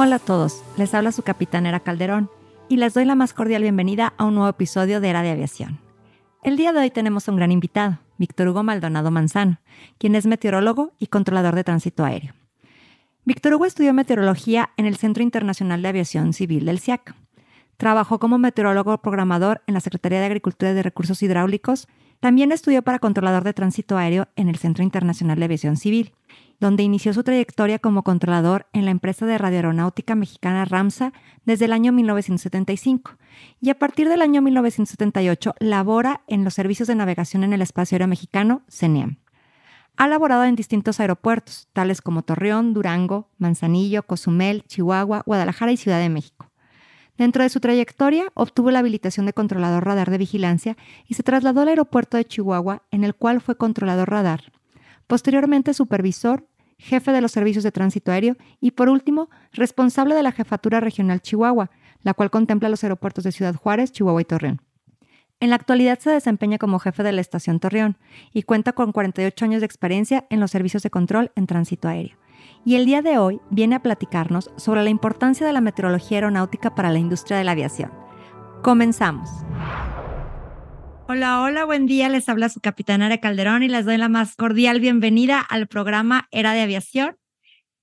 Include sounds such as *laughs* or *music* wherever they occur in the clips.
Hola a todos, les habla su capitán Era Calderón y les doy la más cordial bienvenida a un nuevo episodio de Era de Aviación. El día de hoy tenemos un gran invitado, Víctor Hugo Maldonado Manzano, quien es meteorólogo y controlador de tránsito aéreo. Víctor Hugo estudió meteorología en el Centro Internacional de Aviación Civil del CIAC. Trabajó como meteorólogo programador en la Secretaría de Agricultura y de Recursos Hidráulicos. También estudió para controlador de tránsito aéreo en el Centro Internacional de Aviación Civil donde inició su trayectoria como controlador en la empresa de radioaeronáutica mexicana RAMSA desde el año 1975 y a partir del año 1978 labora en los servicios de navegación en el espacio aéreo mexicano, CENEAM. Ha laborado en distintos aeropuertos, tales como Torreón, Durango, Manzanillo, Cozumel, Chihuahua, Guadalajara y Ciudad de México. Dentro de su trayectoria, obtuvo la habilitación de controlador radar de vigilancia y se trasladó al aeropuerto de Chihuahua, en el cual fue controlador radar. Posteriormente, supervisor jefe de los servicios de tránsito aéreo y, por último, responsable de la Jefatura Regional Chihuahua, la cual contempla los aeropuertos de Ciudad Juárez, Chihuahua y Torreón. En la actualidad se desempeña como jefe de la estación Torreón y cuenta con 48 años de experiencia en los servicios de control en tránsito aéreo. Y el día de hoy viene a platicarnos sobre la importancia de la meteorología aeronáutica para la industria de la aviación. Comenzamos. Hola, hola, buen día. Les habla su capitán Ara Calderón y les doy la más cordial bienvenida al programa Era de Aviación.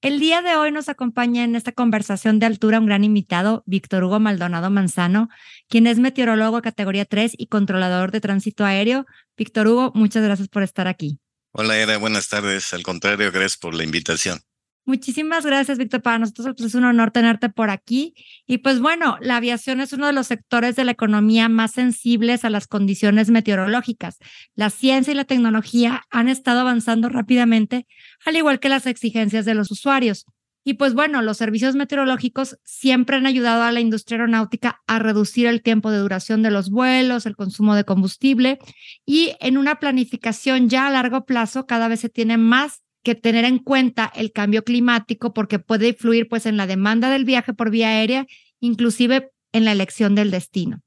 El día de hoy nos acompaña en esta conversación de altura un gran invitado, Víctor Hugo Maldonado Manzano, quien es meteorólogo categoría 3 y controlador de tránsito aéreo. Víctor Hugo, muchas gracias por estar aquí. Hola, Era, buenas tardes. Al contrario, gracias por la invitación. Muchísimas gracias, Víctor. Para nosotros pues, es un honor tenerte por aquí. Y pues bueno, la aviación es uno de los sectores de la economía más sensibles a las condiciones meteorológicas. La ciencia y la tecnología han estado avanzando rápidamente, al igual que las exigencias de los usuarios. Y pues bueno, los servicios meteorológicos siempre han ayudado a la industria aeronáutica a reducir el tiempo de duración de los vuelos, el consumo de combustible y en una planificación ya a largo plazo cada vez se tiene más que tener en cuenta el cambio climático porque puede influir pues en la demanda del viaje por vía aérea, inclusive en la elección del destino.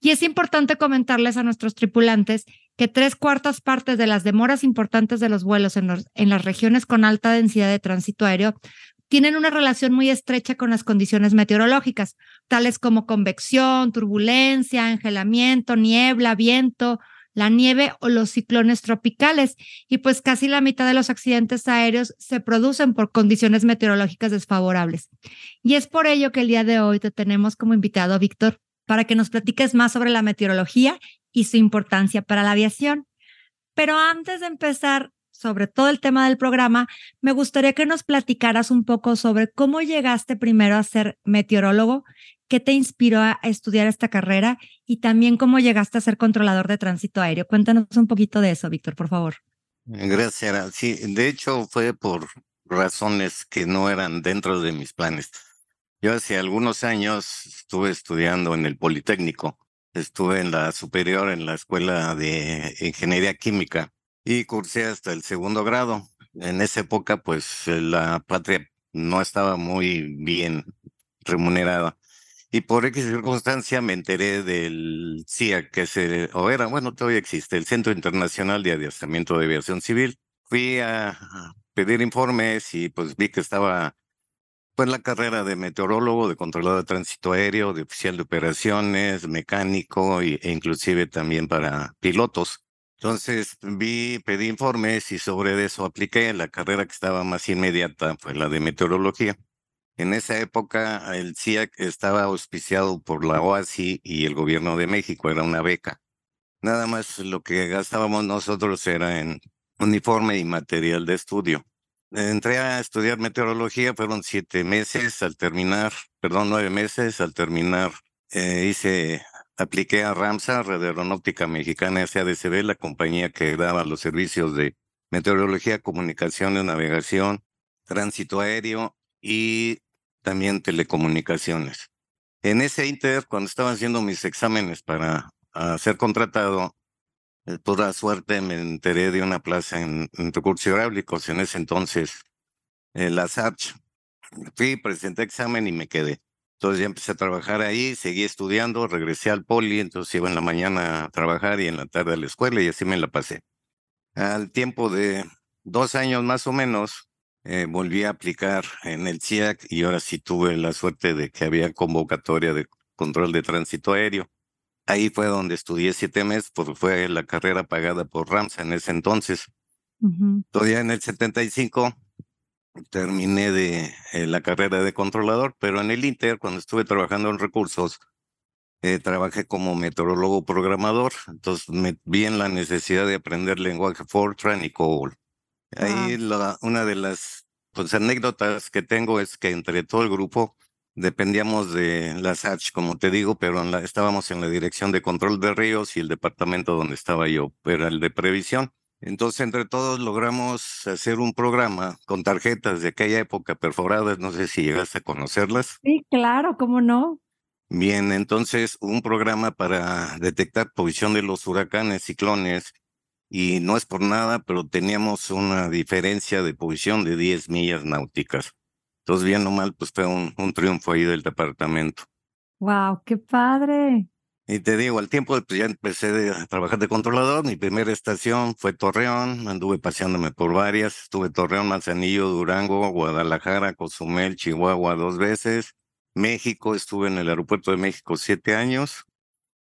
Y es importante comentarles a nuestros tripulantes que tres cuartas partes de las demoras importantes de los vuelos en, en las regiones con alta densidad de tránsito aéreo tienen una relación muy estrecha con las condiciones meteorológicas, tales como convección, turbulencia, angelamiento, niebla, viento, la nieve o los ciclones tropicales. Y pues casi la mitad de los accidentes aéreos se producen por condiciones meteorológicas desfavorables. Y es por ello que el día de hoy te tenemos como invitado, Víctor, para que nos platiques más sobre la meteorología y su importancia para la aviación. Pero antes de empezar sobre todo el tema del programa, me gustaría que nos platicaras un poco sobre cómo llegaste primero a ser meteorólogo ¿Qué te inspiró a estudiar esta carrera y también cómo llegaste a ser controlador de tránsito aéreo? Cuéntanos un poquito de eso, Víctor, por favor. Gracias. Sí, de hecho fue por razones que no eran dentro de mis planes. Yo hace algunos años estuve estudiando en el Politécnico, estuve en la superior en la Escuela de Ingeniería Química y cursé hasta el segundo grado. En esa época, pues la patria no estaba muy bien remunerada. Y por X circunstancia me enteré del CIA, que se, o era, bueno, todavía existe, el Centro Internacional de Adiestramiento de Aviación Civil. Fui a pedir informes y pues vi que estaba pues la carrera de meteorólogo, de controlador de tránsito aéreo, de oficial de operaciones, mecánico e inclusive también para pilotos. Entonces vi, pedí informes y sobre eso apliqué. La carrera que estaba más inmediata fue la de meteorología. En esa época el CIAC estaba auspiciado por la OASI y el gobierno de México, era una beca. Nada más lo que gastábamos nosotros era en uniforme y material de estudio. Entré a estudiar meteorología, fueron siete meses al terminar, perdón, nueve meses al terminar. Eh, hice, apliqué a RAMSA, Red Aeronáutica Mexicana SADCB, la compañía que daba los servicios de meteorología, comunicación, navegación, tránsito aéreo y también telecomunicaciones. En ese inter, cuando estaba haciendo mis exámenes para ser contratado, eh, por la suerte me enteré de una plaza en, recursos hidráulicos, en ese entonces, en la SARCH. Fui, presenté examen y me quedé. Entonces ya empecé a trabajar ahí, seguí estudiando, regresé al poli, entonces iba en la mañana a trabajar y en la tarde a la escuela y así me la pasé. Al tiempo de dos años más o menos, eh, volví a aplicar en el CIAC y ahora sí tuve la suerte de que había convocatoria de control de tránsito aéreo. Ahí fue donde estudié siete meses, porque fue la carrera pagada por Ramsa en ese entonces. Todavía en el 75 terminé de eh, la carrera de controlador, pero en el Inter, cuando estuve trabajando en recursos, eh, trabajé como meteorólogo programador, entonces me vi en la necesidad de aprender lenguaje Fortran y COBOL. Ahí una de las pues, anécdotas que tengo es que entre todo el grupo dependíamos de la SACH, como te digo, pero estábamos en la dirección de control de ríos y el departamento donde estaba yo era el de previsión. Entonces, entre todos logramos hacer un programa con tarjetas de aquella época perforadas, no sé si llegaste a conocerlas. Sí, claro, ¿cómo no? Bien, entonces un programa para detectar posición de los huracanes, ciclones, y no es por nada, pero teníamos una diferencia de posición de 10 millas náuticas. Entonces, bien o mal, pues fue un, un triunfo ahí del departamento. ¡Wow! ¡Qué padre! Y te digo, al tiempo pues ya empecé a trabajar de controlador. Mi primera estación fue Torreón, anduve paseándome por varias. Estuve Torreón, Manzanillo, Durango, Guadalajara, Cozumel, Chihuahua dos veces. México, estuve en el aeropuerto de México siete años.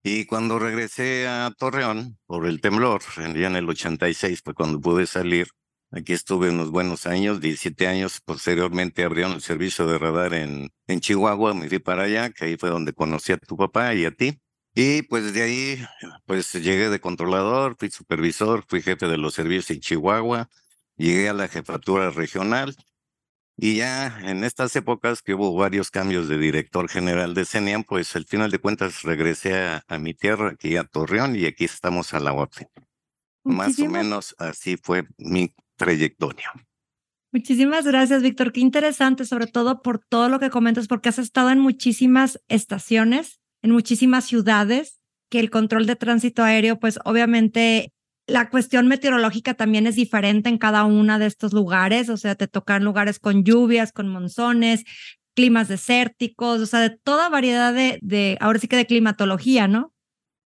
Y cuando regresé a Torreón por el temblor, en el 86 fue cuando pude salir, Aquí estuve unos buenos años, 17 años. Posteriormente abrieron el servicio de radar en, en Chihuahua. Me fui para allá, que ahí fue donde conocí a tu papá y a ti. Y pues de ahí, pues llegué de controlador, fui supervisor, fui jefe de los servicios en Chihuahua, llegué a la jefatura regional. Y ya en estas épocas que hubo varios cambios de director general de CENIAM, pues al final de cuentas regresé a, a mi tierra, aquí a Torreón, y aquí estamos a la orden. Más o menos así fue mi trayectoria. Muchísimas gracias, Víctor. Qué interesante, sobre todo por todo lo que comentas, porque has estado en muchísimas estaciones, en muchísimas ciudades, que el control de tránsito aéreo, pues obviamente la cuestión meteorológica también es diferente en cada uno de estos lugares, o sea, te tocan lugares con lluvias, con monzones, climas desérticos, o sea, de toda variedad de, ahora sí que de climatología, ¿no?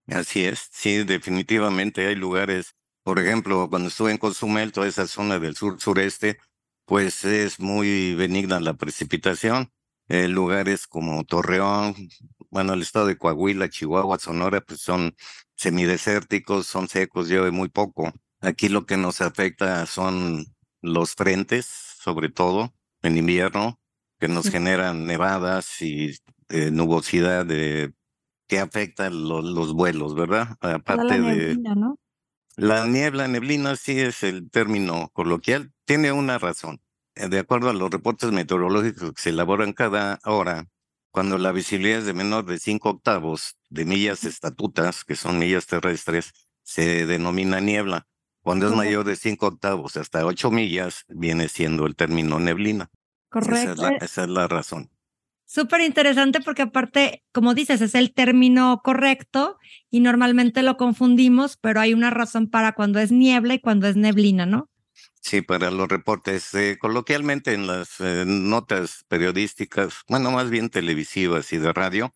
Así es, sí, definitivamente hay lugares por ejemplo, cuando estuve en Cozumel, toda esa zona del sur-sureste, pues es muy benigna la precipitación. Eh, lugares como Torreón, bueno, el estado de Coahuila, Chihuahua, Sonora, pues son semidesérticos, son secos, llueve muy poco. Aquí lo que nos afecta son los frentes, sobre todo en invierno, que nos generan nevadas y eh, nubosidad de, que afecta los vuelos, ¿verdad? Aparte de... ¿no? La niebla, neblina, sí es el término coloquial, tiene una razón. De acuerdo a los reportes meteorológicos que se elaboran cada hora, cuando la visibilidad es de menor de 5 octavos de millas estatutas, que son millas terrestres, se denomina niebla. Cuando es mayor de 5 octavos hasta 8 millas, viene siendo el término neblina. Correcto. esa es la razón. Súper interesante porque aparte, como dices, es el término correcto y normalmente lo confundimos, pero hay una razón para cuando es niebla y cuando es neblina, ¿no? Sí, para los reportes. Eh, coloquialmente en las eh, notas periodísticas, bueno, más bien televisivas y de radio,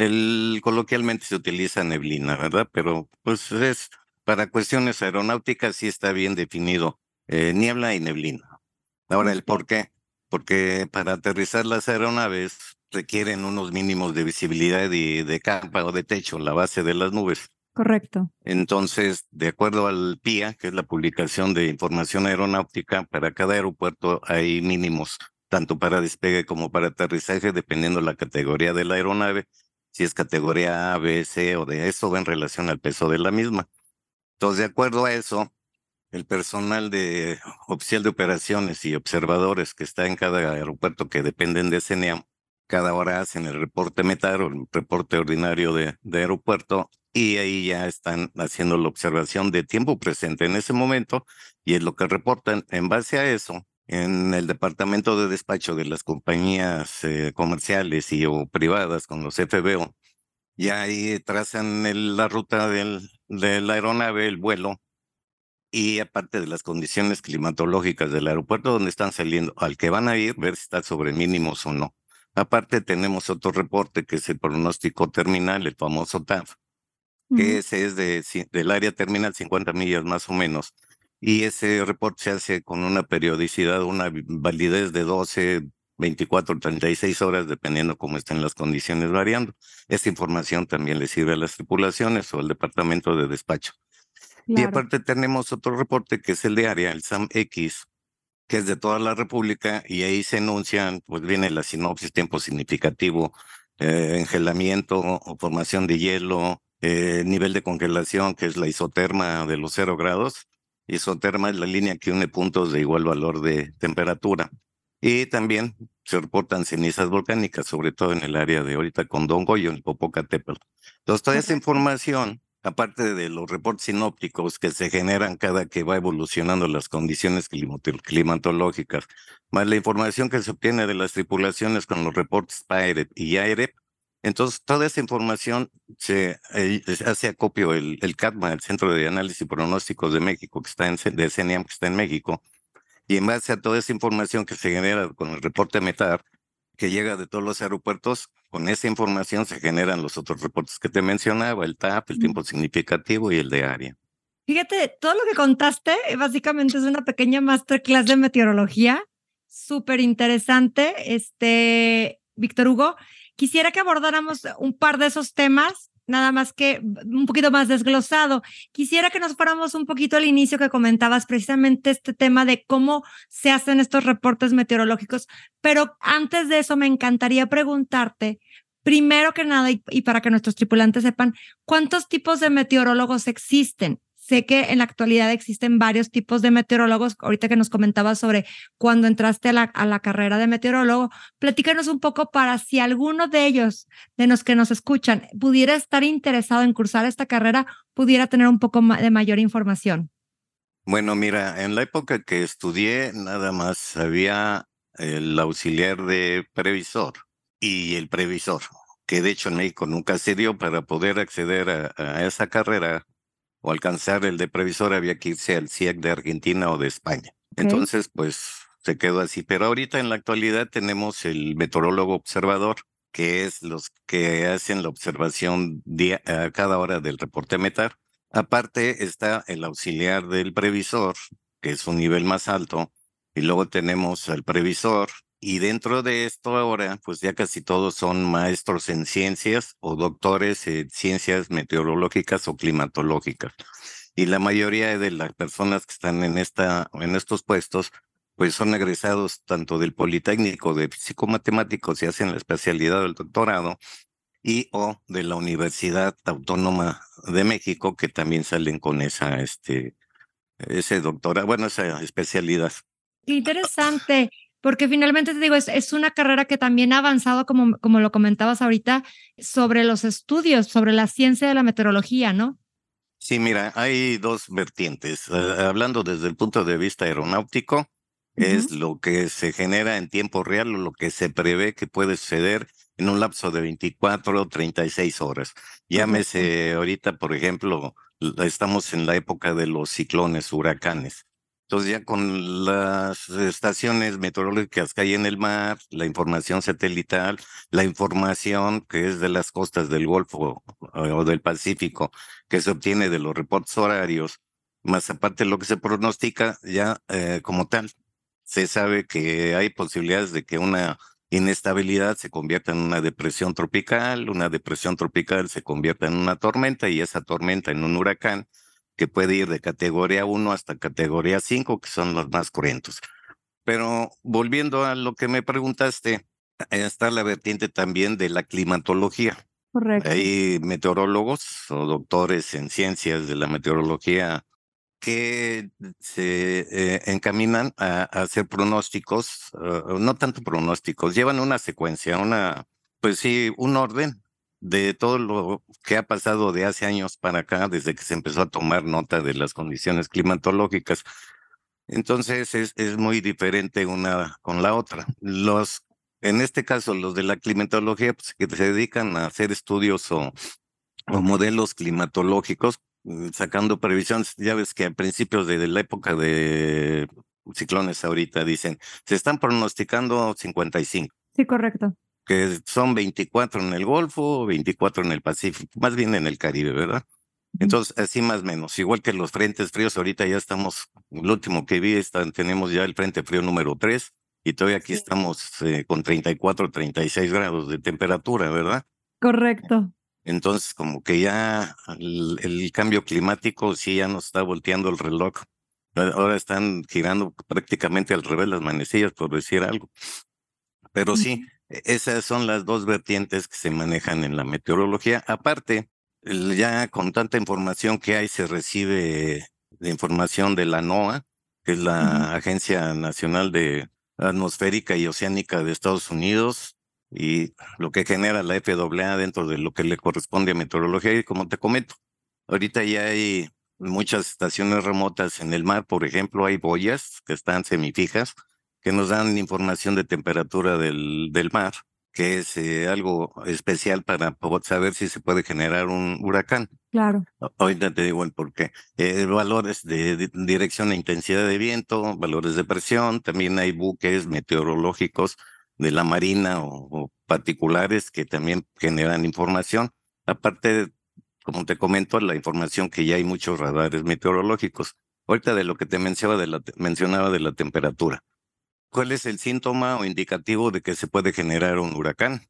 el, coloquialmente se utiliza neblina, ¿verdad? Pero pues es para cuestiones aeronáuticas sí está bien definido eh, niebla y neblina. Ahora, el por qué porque para aterrizar las aeronaves requieren unos mínimos de visibilidad y de capa o de techo, la base de las nubes. Correcto. Entonces, de acuerdo al PIA, que es la publicación de información aeronáutica, para cada aeropuerto hay mínimos, tanto para despegue como para aterrizaje, dependiendo la categoría de la aeronave, si es categoría A, B, C o de eso en relación al peso de la misma. Entonces, de acuerdo a eso, el personal de oficial de operaciones y observadores que está en cada aeropuerto que dependen de CENEAM, cada hora hacen el reporte METAR o el reporte ordinario de, aeropuerto y ahí ya están haciendo la observación de tiempo presente en ese momento y es lo que reportan. En base a eso, en el departamento de despacho de las compañías eh, comerciales y o privadas con los FBO, ya ahí trazan la ruta del, de la aeronave, el vuelo, y aparte de las condiciones climatológicas del aeropuerto donde están saliendo, al que van a ir, ver si está sobre mínimos o no. Aparte tenemos otro reporte que es el pronóstico terminal, el famoso TAF, que ese es de, del área terminal 50 millas más o menos. Y ese reporte se hace con una periodicidad, una validez de 12, 24, 36 horas, dependiendo cómo estén las condiciones variando. Esta información también le sirve a las tripulaciones o al departamento de despacho. Y aparte tenemos otro reporte que es el de área, el SAM-X, que es de toda la República, y ahí se enuncian, pues viene la sinopsis, tiempo significativo, eh, engelamiento o formación de hielo, eh, nivel de congelación, que es la isoterma de los cero grados. Isoterma es la línea que une puntos de igual valor de temperatura. Y también se reportan cenizas volcánicas, sobre todo en el área de ahorita con Don Goyo, en Popocatépetl. Entonces, toda esa información, aparte de los reportes sinópticos que se generan cada que va evolucionando las condiciones climatológicas, más la información que se obtiene de las tripulaciones con los reportes PAEREP y AEREP, entonces, toda esa información se, eh, hace acopio el, el CATMA, el Centro de Análisis y Pronósticos de México, que está en, de CENIAM, que está en México, y en base a toda esa información que se genera con el reporte METAR, que llega de todos los aeropuertos, con esa información se generan los otros reportes que te mencionaba, el TAP, el tiempo significativo y el de área. Fíjate, todo lo que contaste eh, básicamente es una pequeña masterclass de meteorología, súper interesante, este, Víctor Hugo. Quisiera que abordáramos un par de esos temas nada más que un poquito más desglosado. Quisiera que nos fuéramos un poquito al inicio que comentabas precisamente este tema de cómo se hacen estos reportes meteorológicos, pero antes de eso me encantaría preguntarte, primero que nada, y, y para que nuestros tripulantes sepan, ¿cuántos tipos de meteorólogos existen? Sé que en la actualidad existen varios tipos de meteorólogos. Ahorita que nos comentabas sobre cuando entraste a la, carrera de meteorólogo, platícanos un poco para si alguno de ellos, de los que nos escuchan, pudiera estar interesado en cursar esta carrera, pudiera tener un poco de mayor información. Bueno, mira, en la época que estudié, nada más había el auxiliar de previsor y el previsor, que de hecho en México nunca se dio para poder acceder a esa carrera o alcanzar el de previsor había que irse al CIEC de Argentina o de España. Entonces, pues se quedó así. Pero ahorita en la actualidad tenemos el meteorólogo observador, que es los que hacen la observación día, a cada hora del reporte METAR. Aparte está el auxiliar del previsor, que es un nivel más alto, y luego tenemos al previsor, y dentro de esto ahora, pues ya casi todos son maestros en ciencias o doctores en ciencias meteorológicas o climatológicas. Y la mayoría de las personas que están en, esta, en estos puestos, pues son egresados tanto del Politécnico de Psicomatemáticos y hacen la especialidad del doctorado, y o de la Universidad Autónoma de México, que también salen con esa, este, ese doctorado, bueno, esa especialidad. interesante porque finalmente te digo, es, es, una carrera que también ha avanzado, como, como lo comentabas ahorita, sobre los estudios, sobre la ciencia de la meteorología, ¿no? Sí, mira, hay dos vertientes. Uh, hablando desde el punto de vista aeronáutico, uh -huh. es lo que se genera en tiempo real o lo que se prevé que puede suceder en un lapso de 24 o 36 horas. Llámese uh -huh. ahorita, por ejemplo, estamos en la época de los ciclones, huracanes. Entonces ya con las estaciones meteorológicas que hay en el mar, la información satelital, la información que es de las costas del Golfo o del Pacífico, que se obtiene de los reportes horarios, más aparte lo que se pronostica ya eh, como tal, se sabe que hay posibilidades de que una inestabilidad se convierta en una depresión tropical, una depresión tropical se convierta en una tormenta y esa tormenta en un huracán que puede ir de categoría 1 hasta categoría 5, que son los más cruentos. Pero volviendo a lo que me preguntaste, está la vertiente también de la climatología. Correcto. Hay meteorólogos o doctores en ciencias de la meteorología que se eh, encaminan a, a, hacer pronósticos, uh, no tanto pronósticos, llevan una secuencia, una, pues sí, un orden de todo lo que ha pasado de hace años para acá, desde que se empezó a tomar nota de las condiciones climatológicas. Entonces es, es muy diferente una con la otra. Los, en este caso, los de la climatología, pues, que se dedican a hacer estudios o, modelos climatológicos, mm, sacando previsiones. Ya ves que a principios de, de la época de ciclones ahorita dicen, se están pronosticando 55. Sí, correcto. Que son 24 en el Golfo, 24 en el Pacífico, más bien en el Caribe, ¿verdad? Entonces, así más o menos, igual que los frentes fríos, ahorita ya estamos, lo último que vi, están, tenemos ya el frente frío número 3 y todavía aquí estamos eh, con 34, 36 grados de temperatura, ¿verdad? Correcto. Entonces, como que ya el, el cambio climático sí ya nos está volteando el reloj. Ahora están girando prácticamente al revés las manecillas, por decir algo. Pero sí, esas son las dos vertientes que se manejan en la meteorología. Aparte, ya con tanta información que hay, se recibe de información de la NOAA, que es la Agencia Nacional de Atmosférica y Oceánica de Estados Unidos, y lo que genera la FAA dentro de lo que le corresponde a meteorología. Y como te comento, ahorita ya hay muchas estaciones remotas en el mar, por ejemplo, hay boyas que están semifijas que nos dan información de temperatura del, del mar que es eh, algo especial para saber si se puede generar un huracán. Claro. Ahorita te digo el por qué. Eh, valores de, dirección e intensidad de viento, valores de presión, también hay buques meteorológicos de la marina o, particulares que también generan información. Aparte, como te comento, la información que ya hay muchos radares meteorológicos. Ahorita de lo que te mencionaba de la, mencionaba de la temperatura. ¿Cuál es el síntoma o indicativo de que se puede generar un huracán?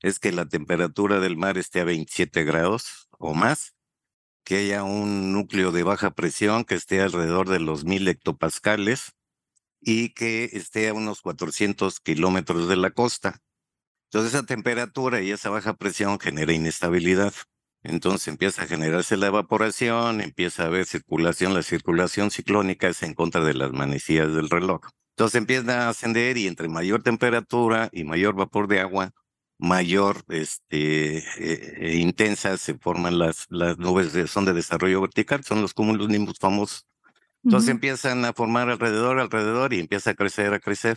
Es que la temperatura del mar esté a 27 grados o más, que haya un núcleo de baja presión que esté alrededor de los 1000 hectopascales y que esté a unos 400 kilómetros de la costa. Entonces esa temperatura y esa baja presión genera inestabilidad. Entonces empieza a generarse la evaporación, empieza a haber circulación, la circulación ciclónica es en contra de las manecillas del reloj. Entonces empieza a ascender y entre mayor temperatura y mayor vapor de agua, mayor este, eh, intensa se forman las, las nubes de, son de desarrollo vertical, son los cúmulos nimbus famosos. Entonces empiezan a formar alrededor, alrededor y empieza a crecer, a crecer.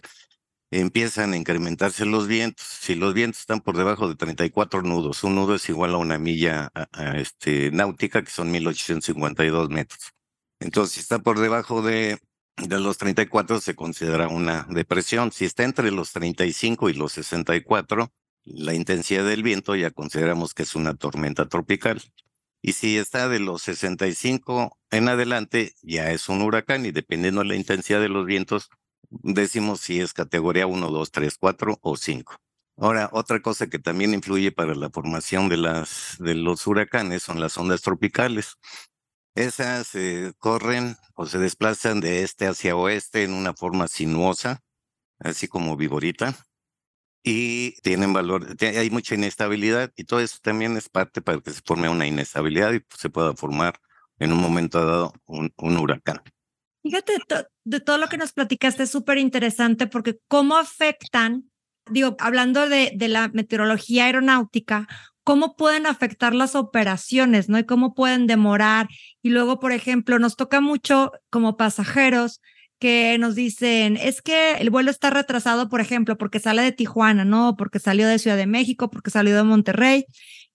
Empiezan a incrementarse los vientos. Si los vientos están por debajo de 34 nudos, un nudo es igual a una milla este, náutica, que son 1852 metros. Entonces, si está por debajo de de los 34 se considera una depresión. Si está entre los 35 y los 64, la intensidad del viento ya consideramos que es una tormenta tropical. Y si está de los 65 en adelante, ya es un huracán y dependiendo de la intensidad de los vientos, decimos si es categoría 1, 2, 3, 4 o 5. Ahora, otra cosa que también influye para la formación de, las, de los huracanes son las ondas tropicales. Esas corren o se desplazan de este hacia oeste en una forma sinuosa, así como viborita, y tienen valor, hay mucha inestabilidad y todo eso también es parte para que se forme una inestabilidad y se pueda formar en un momento dado un, huracán. Fíjate, de todo lo que nos platicaste es súper interesante porque cómo afectan, digo, hablando de, de la meteorología aeronáutica, cómo pueden afectar las operaciones, ¿no? Y cómo pueden demorar. Y luego, por ejemplo, nos toca mucho como pasajeros que nos dicen, es que el vuelo está retrasado, por ejemplo, porque sale de Tijuana, ¿no? Porque salió de Ciudad de México, porque salió de Monterrey.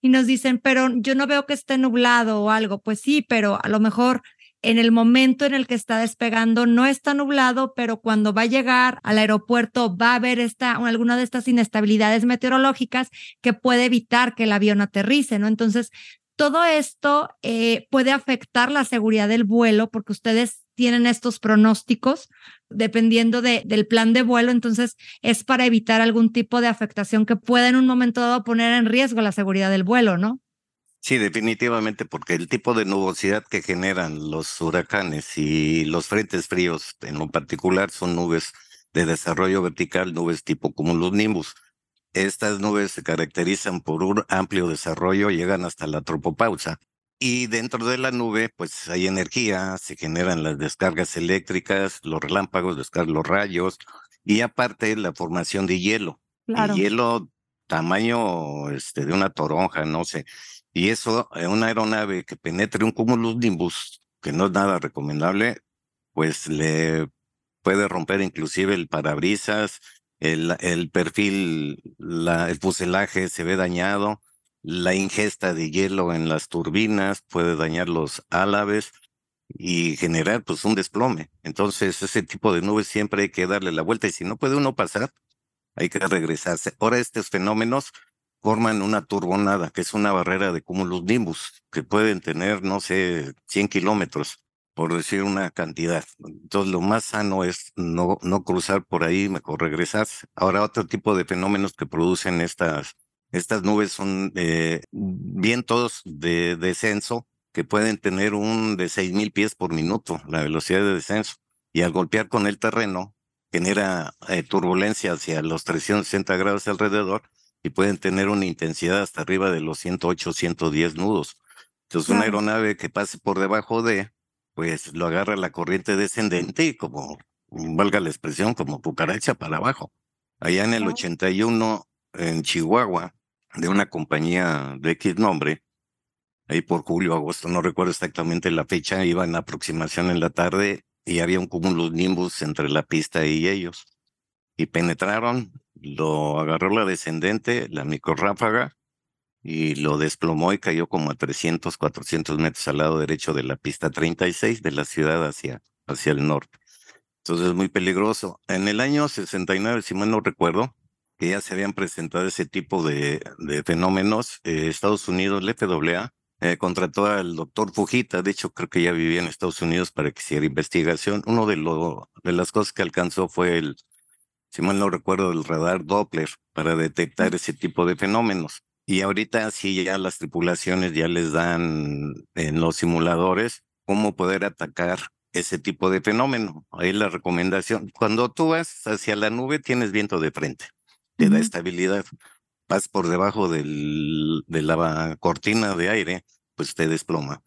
Y nos dicen, pero yo no veo que esté nublado o algo. Pues sí, pero a lo mejor en el momento en el que está despegando no está nublado, pero cuando va a llegar al aeropuerto va a haber esta, alguna de estas inestabilidades meteorológicas que puede evitar que el avión aterrice, ¿no? Entonces, todo esto eh, puede afectar la seguridad del vuelo porque ustedes tienen estos pronósticos dependiendo de, del plan de vuelo, entonces es para evitar algún tipo de afectación que pueda en un momento dado poner en riesgo la seguridad del vuelo, ¿no? Sí, definitivamente, porque el tipo de nubosidad que generan los huracanes y los frentes fríos en lo particular son nubes de desarrollo vertical, nubes tipo cumulus nimbus. Estas nubes se caracterizan por un amplio desarrollo, llegan hasta la tropopausa. Y dentro de la nube, pues hay energía, se generan las descargas eléctricas, los relámpagos, los rayos, y aparte la formación de hielo. El hielo tamaño este, de una toronja, no sé. Y eso, una aeronave que penetre un cumulus nimbus, que no es nada recomendable, pues le puede romper inclusive el parabrisas, el, el perfil, la, el fuselaje se ve dañado, la ingesta de hielo en las turbinas puede dañar los álabes y generar pues un desplome. Entonces ese tipo de nubes siempre hay que darle la vuelta y si no puede uno pasar, hay que regresarse. Ahora estos fenómenos forman una turbonada, que es una barrera de cúmulos nimbus, que pueden tener, no sé, 100 kilómetros, por decir una cantidad. Entonces, lo más sano es no, no cruzar por ahí, mejor regresarse. Ahora, otro tipo de fenómenos que producen estas, estas nubes son eh, vientos de descenso que pueden tener un de 6.000 pies por minuto, la velocidad de descenso. Y al golpear con el terreno, genera eh, turbulencia hacia los 360 grados alrededor y pueden tener una intensidad hasta arriba de los 108, 110 nudos. Entonces, una aeronave que pase por debajo de, pues lo agarra la corriente descendente y como, valga la expresión, como cucaracha para abajo. Allá en el 81, en Chihuahua, de una compañía de X nombre, ahí por julio, agosto, no recuerdo exactamente la fecha, iba en aproximación en la tarde y había un cúmulo nimbus entre la pista y ellos. Y penetraron, lo agarró la descendente, la microráfaga, y lo desplomó y cayó como a 300, 400 metros al lado derecho de la pista 36 de la ciudad hacia, hacia el norte. Entonces es muy peligroso. En el año 69, si mal no recuerdo, que ya se habían presentado ese tipo de, de fenómenos, eh, Estados Unidos, el FAA, eh, contrató al doctor Fujita, de hecho creo que ya vivía en Estados Unidos para que hiciera investigación. Uno de, lo, de las cosas que alcanzó fue el, si mal no recuerdo, el radar Doppler para detectar ese tipo de fenómenos. Y ahorita sí ya las tripulaciones ya les dan en los simuladores cómo poder atacar ese tipo de fenómeno. Ahí la recomendación, cuando tú vas hacia la nube tienes viento de frente, te da estabilidad. Vas por debajo del, de la cortina de aire, pues te desploma.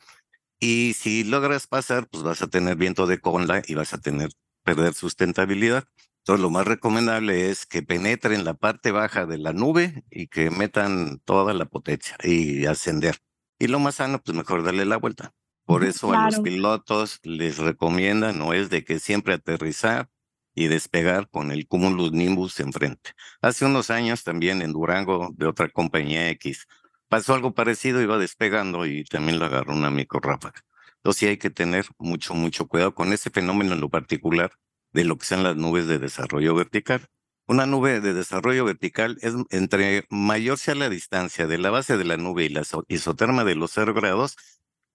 Y si logras pasar, pues vas a tener viento de cola y vas a tener perder sustentabilidad. Entonces, lo más recomendable es que penetren la parte baja de la nube y que metan toda la potencia y ascender. Y lo más sano, pues mejor darle la vuelta. Por eso a los pilotos les recomiendan, no es de que siempre aterrizar y despegar con el cumulus nimbus enfrente. Hace unos años también en Durango, de otra compañía X, pasó algo parecido, iba despegando y también lo agarró una microráfaga. Entonces sí hay que tener mucho, mucho cuidado con ese fenómeno en lo particular de lo que sean las nubes de desarrollo vertical. Una nube de desarrollo vertical es entre mayor sea la distancia de la base de la nube y la isoterma de los cero grados,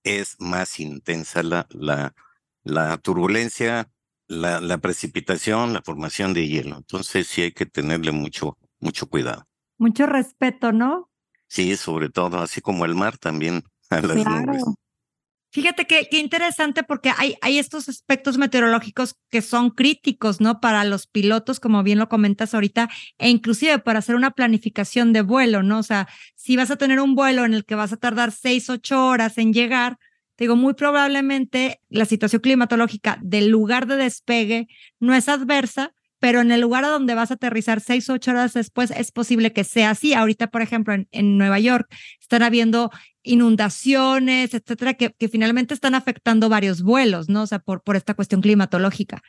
es más intensa la, la, la turbulencia, la, la precipitación, la formación de hielo. Entonces sí hay que tenerle mucho, mucho cuidado. Mucho respeto, ¿no? Sí, sobre todo, así como el mar también a las nubes. Fíjate que qué interesante porque hay, hay estos aspectos meteorológicos que son críticos, ¿no? Para los pilotos, como bien lo comentas ahorita, e inclusive para hacer una planificación de vuelo, ¿no? O sea, si vas a tener un vuelo en el que vas a tardar seis, ocho horas en llegar, te digo, muy probablemente la situación climatológica del lugar de despegue no es adversa, pero en el lugar a donde vas a aterrizar seis, ocho horas después es posible que sea así. Ahorita, por ejemplo, en, en Nueva York están habiendo inundaciones, etcétera, que, que, finalmente están afectando varios vuelos, ¿no? O sea, por, por esta cuestión climatológica.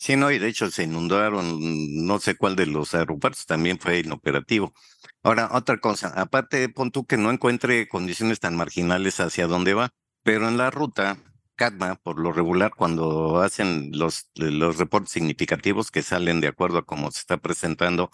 Sí, no, y de hecho se inundaron, no sé cuál de los aeropuertos también fue inoperativo. Ahora, otra cosa, aparte, pon tú que no encuentre condiciones tan marginales hacia dónde va, pero en la ruta CADMA, por lo regular, cuando hacen los, los reportes significativos que salen de acuerdo a cómo se está presentando,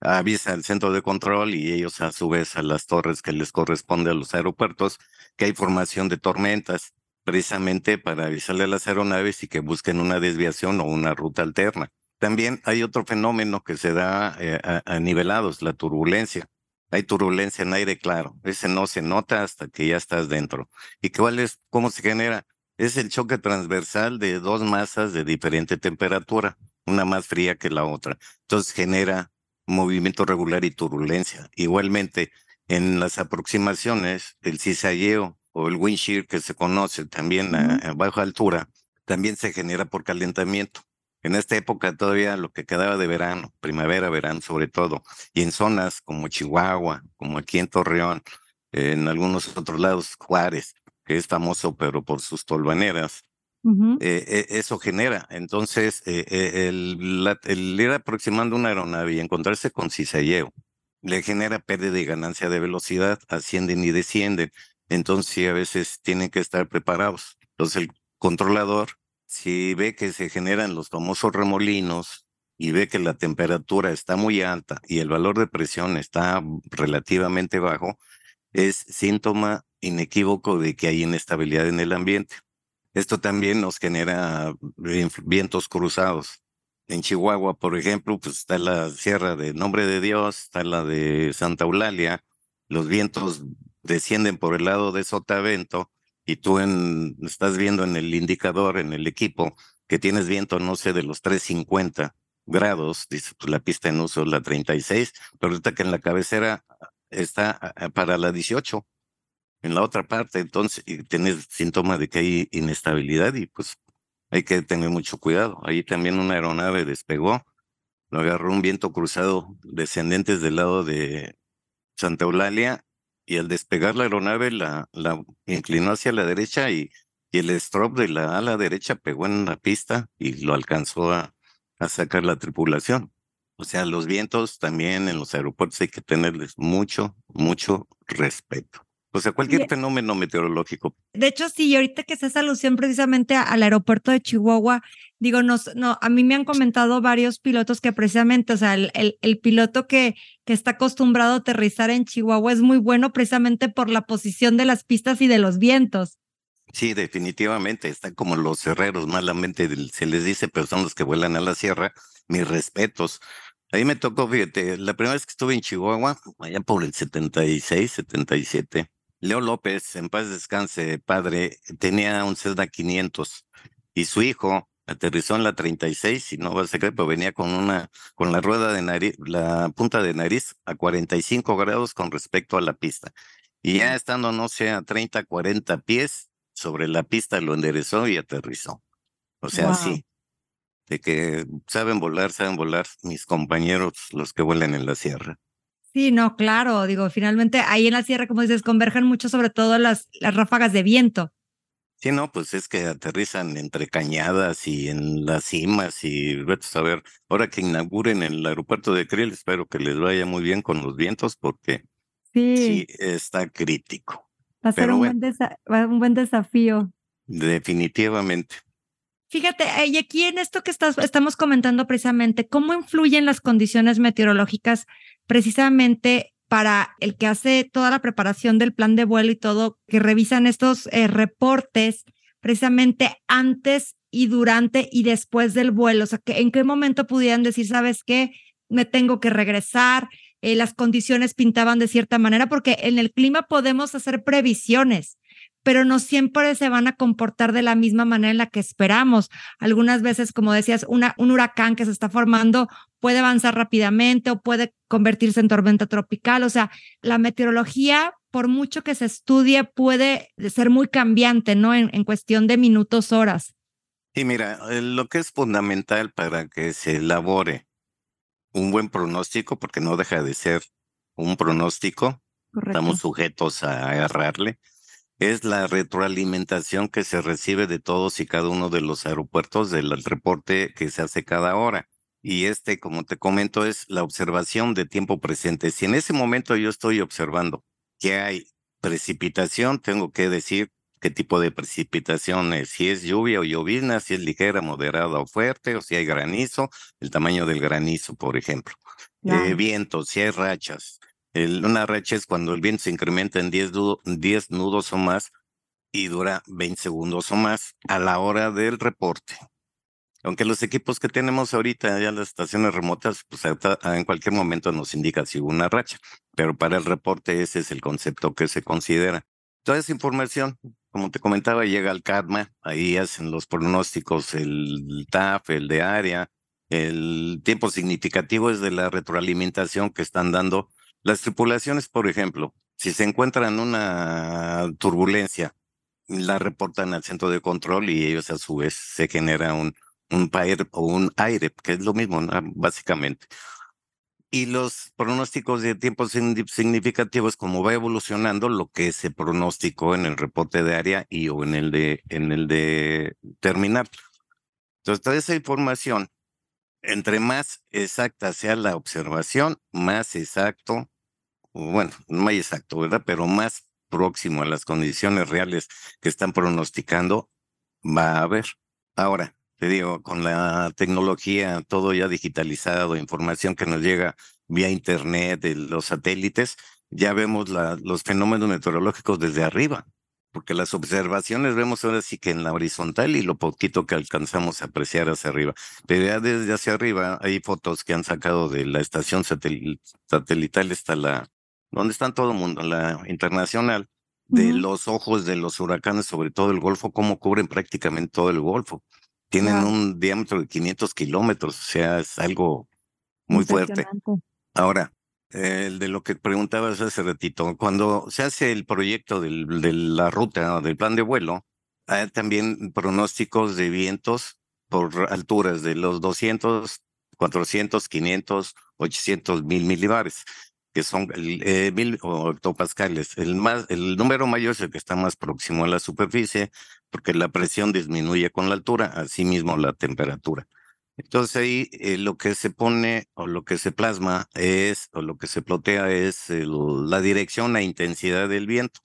avisa al centro de control y ellos a su vez a las torres que les corresponde a los aeropuertos que hay formación de tormentas, precisamente para avisarle a las aeronaves y que busquen una desviación o una ruta alterna. También hay otro fenómeno que se da eh, a, a nivelados, la turbulencia. Hay turbulencia en aire claro, ese no se nota hasta que ya estás dentro. ¿Y cuál es, cómo se genera? Es el choque transversal de dos masas de diferente temperatura, una más fría que la otra. Entonces genera movimiento regular y turbulencia. Igualmente, en las aproximaciones, el cizalleo o el wind shear que se conoce también a, baja altura, también se genera por calentamiento. En esta época todavía lo que quedaba de verano, primavera, verano sobre todo, y en zonas como Chihuahua, como aquí en Torreón, en algunos otros lados, Juárez, que es famoso pero por sus tolvaneras, eh, eso genera. Entonces, el, el, ir aproximando una aeronave y encontrarse con cizalleo le genera pérdida y ganancia de velocidad, ascienden y descienden. Entonces, sí, a veces tienen que estar preparados. Entonces, el controlador, si ve que se generan los famosos remolinos y ve que la temperatura está muy alta y el valor de presión está relativamente bajo, es síntoma inequívoco de que hay inestabilidad en el ambiente. Esto también nos genera vientos cruzados. En Chihuahua, por ejemplo, pues está la Sierra de Nombre de Dios, está la de Santa Eulalia, los vientos descienden por el lado de Sotavento y tú estás viendo en el indicador, en el equipo, que tienes viento, no sé, de los 350 grados, dice pues, la pista en uso la 36, pero ahorita que en la cabecera está para la 18, en la otra parte, entonces tienes síntomas de que hay inestabilidad y pues hay que tener mucho cuidado. Ahí también una aeronave despegó, lo agarró un viento cruzado descendentes del lado de Santa Eulalia y al despegar la aeronave la, inclinó hacia la derecha y, y el strop de la ala derecha pegó en la pista y lo alcanzó a, a sacar la tripulación. O sea, los vientos también en los aeropuertos hay que tenerles mucho, mucho respeto. O sea, cualquier fenómeno meteorológico. De hecho, sí, ahorita que se hace alusión precisamente al aeropuerto de Chihuahua, digo, no, a mí me han comentado varios pilotos que precisamente, o sea, el, el, piloto que, que está acostumbrado a aterrizar en Chihuahua es muy bueno precisamente por la posición de las pistas y de los vientos. Sí, definitivamente, están como los herreros, malamente se les dice, pero son los que vuelan a la sierra. Mis respetos. Ahí me tocó, fíjate, la primera vez que estuve en Chihuahua, allá por el 76, 77, Leo López, en paz descanse, padre, tenía un Cessna 500 y su hijo aterrizó en la 36 y no va a ser pero venía con una, con la rueda de nariz, la punta de nariz a 45 grados con respecto a la pista. Y ya estando, no sé, a 30, 40 pies sobre la pista, lo enderezó y aterrizó. O sea, sí, de que saben volar, saben volar mis compañeros, los que vuelan en la sierra. Sí, no, claro, digo, finalmente ahí en la sierra, como dices, convergen mucho sobre todo las, las ráfagas de viento. Sí, no, pues es que aterrizan entre cañadas y en las cimas y vete a ver, ahora que inauguren el aeropuerto de Krill, espero que les vaya muy bien con los vientos porque sí, está crítico. Va a ser un, buen un buen desafío. Definitivamente. Fíjate, y aquí en esto que estamos comentando precisamente, ¿cómo influyen las condiciones meteorológicas precisamente para el que hace toda la preparación del plan de vuelo y todo, que revisan estos eh, reportes precisamente antes y durante y después del vuelo? O sea, ¿en qué momento pudieran decir, sabes qué, me tengo que regresar? Eh, las condiciones pintaban de cierta manera, porque en el clima podemos hacer previsiones, pero no siempre se van a comportar de la misma manera en la que esperamos. Algunas veces, como decías, una, un huracán que se está formando puede avanzar rápidamente o puede convertirse en tormenta tropical. O sea, la meteorología, por mucho que se estudie, puede ser muy cambiante, ¿no? En, en cuestión de minutos, horas. Sí, mira, eh, lo que es fundamental para que se elabore un buen pronóstico, porque no deja de ser un pronóstico, estamos sujetos a agarrarle, es la retroalimentación que se recibe de todos y cada uno de los aeropuertos del reporte que se hace cada hora. Y este, como te comento, es la observación de tiempo presente. Si en ese momento yo estoy observando que hay precipitación, tengo que decir qué tipo de precipitación es, si es lluvia o llovizna, si es ligera, moderada o fuerte, o si hay granizo, el tamaño del granizo, por ejemplo. Eh, viento, si hay rachas, una racha es cuando el viento se incrementa en 10, 10 nudos o más y dura 20 segundos o más a la hora del reporte. Aunque los equipos que tenemos ahorita, ya las estaciones remotas, pues en cualquier momento nos indica si hubo una racha, pero para el reporte ese es el concepto que se considera. Toda esa información, como te comentaba, llega al CADMA, ahí hacen los pronósticos, el TAF, el de área, el tiempo significativo es de la retroalimentación que están dando las tripulaciones, por ejemplo, si se encuentran una turbulencia, la reportan al centro de control y ellos a su vez se genera un, un o un aire, que es lo mismo, básicamente. y los pronósticos de tiempos significativos, como va evolucionando lo que se pronosticó en el reporte de área y o en el de, en el de terminal. Entonces, toda esa información, entre más exacta sea la observación, más exacto, bueno, no más exacto, ¿verdad? Pero más próximo a las condiciones reales que están pronosticando, va a haber. Ahora, te digo, con la tecnología, todo ya digitalizado, información que nos llega vía internet, de los satélites, ya vemos los fenómenos meteorológicos desde arriba, porque las observaciones vemos ahora sí que en la horizontal y lo poquito que alcanzamos a apreciar hacia arriba. Pero ya desde hacia arriba hay fotos que han sacado de la estación satelital hasta la, donde están todo el mundo, la internacional, de los ojos de los huracanes, sobre todo el Golfo, cómo cubren prácticamente todo el Golfo tienen un diámetro de 500 kilómetros, o sea, es algo muy fuerte. Ahora, el de lo que preguntabas hace ratito, cuando se hace el proyecto de la ruta, del plan de vuelo, hay también pronósticos de vientos por alturas de los 200, 400, 500, 800 mil milibares que son eh, mil octopascales. El, más, el número mayor es el que está más próximo a la superficie, porque la presión disminuye con la altura, asimismo la temperatura. Entonces ahí eh, lo que se pone o lo que se plasma es, o lo que se plotea es la dirección e intensidad del viento.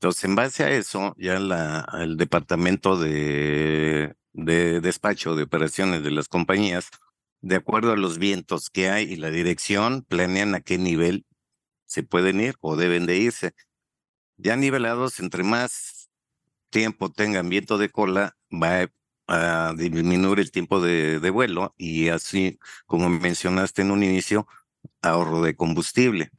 Entonces, en base a eso, ya la, el departamento de, de despacho de operaciones de las compañías de acuerdo a los vientos que hay y la dirección, planean a qué nivel se pueden ir o deben de irse. Ya nivelados, entre más tiempo tengan viento de cola, va a disminuir el tiempo de, vuelo y así, como mencionaste en un inicio, ahorro de combustible.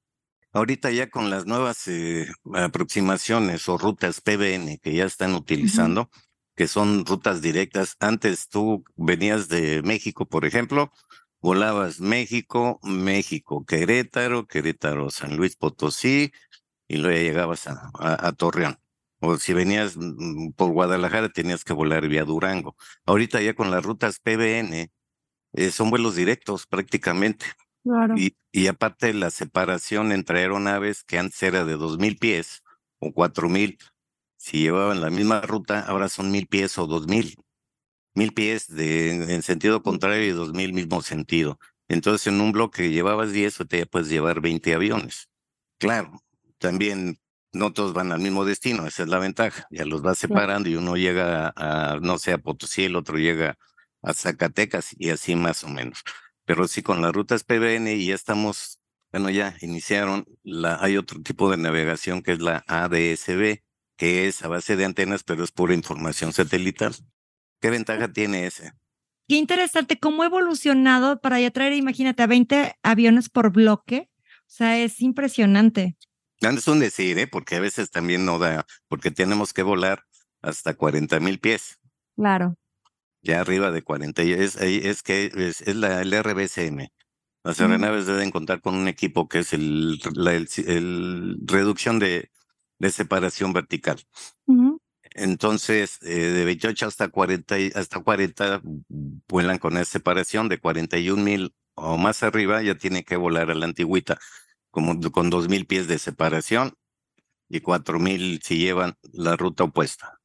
Ahorita ya con las nuevas eh, aproximaciones o rutas PBN que ya están utilizando, que son rutas directas. Antes tú venías de México, por ejemplo, volabas México, México, Querétaro, Querétaro, San Luis Potosí, y luego llegabas a, Torreón. O si venías mm, por Guadalajara, tenías que volar vía Durango. Ahorita ya con las rutas PBN, eh, son vuelos directos prácticamente. Claro. Y, y aparte la separación entre aeronaves que antes era de 2.000 pies o 4.000, si llevaban la misma ruta, ahora son mil pies o dos mil. Mil pies de, en sentido contrario y dos mil mismo sentido. Entonces, en un bloque llevabas 10 o te puedes llevar 20 aviones. Claro, también no todos van al mismo destino, esa es la ventaja. Ya los vas separando y uno llega a, no sé, a Potosí, el otro llega a Zacatecas y así más o menos. Pero sí, con las rutas PBN y ya estamos, bueno, ya iniciaron, la, hay otro tipo de navegación que es la ADSB, que es a base de antenas, pero es pura información satelital. ¿Qué ventaja tiene ese? Qué interesante cómo ha evolucionado para ya traer, imagínate, a 20 aviones por bloque. O sea, es impresionante. Es un decir, ¿eh? porque a veces también no da, porque tenemos que volar hasta 40 mil pies. Claro. Ya arriba de 40. Es, es que es, la, el RBCM. Las aeronaves deben contar con un equipo que es el, la el reducción de, de separación vertical. Entonces, eh, de 28 hasta 40, hasta 40 vuelan con esa separación, de 41 mil o más arriba ya tiene que volar a la antigüita, como con 2 mil pies de separación y 4 mil si llevan la ruta opuesta.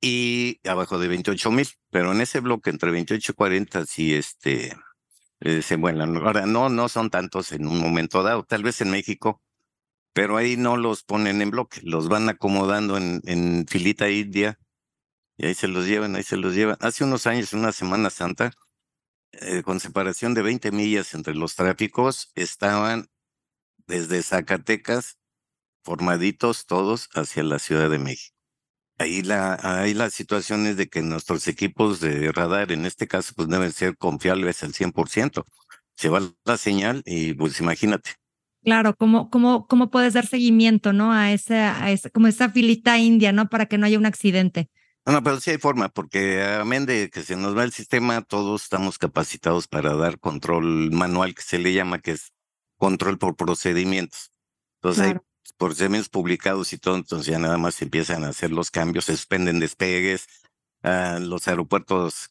Y abajo de 28 mil, pero en ese bloque entre 28 y 40 sí este, se vuelan. Ahora, no, no son tantos en un momento dado. Tal vez en México pero ahí no los ponen en bloque, los van acomodando en, filita india y ahí se los llevan, ahí se los llevan. Hace unos años, una Semana Santa, eh, con separación de 20 millas entre los tráficos, estaban desde Zacatecas formaditos todos hacia la Ciudad de México. Ahí la, ahí la situación es de que nuestros equipos de radar, en este caso, pues deben ser confiables al 100%. Se va la señal y pues imagínate, Claro, ¿cómo, cómo, cómo puedes dar seguimiento, ¿no? A esa, a esa, como esa filita india, ¿no? Para que no haya un accidente. No, no, pero sí hay forma, porque amén de que se nos va el sistema, todos estamos capacitados para dar control manual, que se le llama, que es control por procedimientos. Entonces hay procedimientos publicados y todo, entonces ya nada más empiezan a hacer los cambios, se suspenden despegues, a los aeropuertos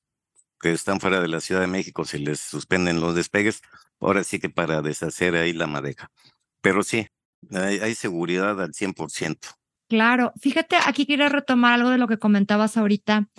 que están fuera de la Ciudad de México se les suspenden los despegues, ahora sí que para deshacer ahí la madeja. Pero sí, hay, hay seguridad al 100%. Claro, fíjate, aquí quiero retomar algo de lo que comentabas ahorita,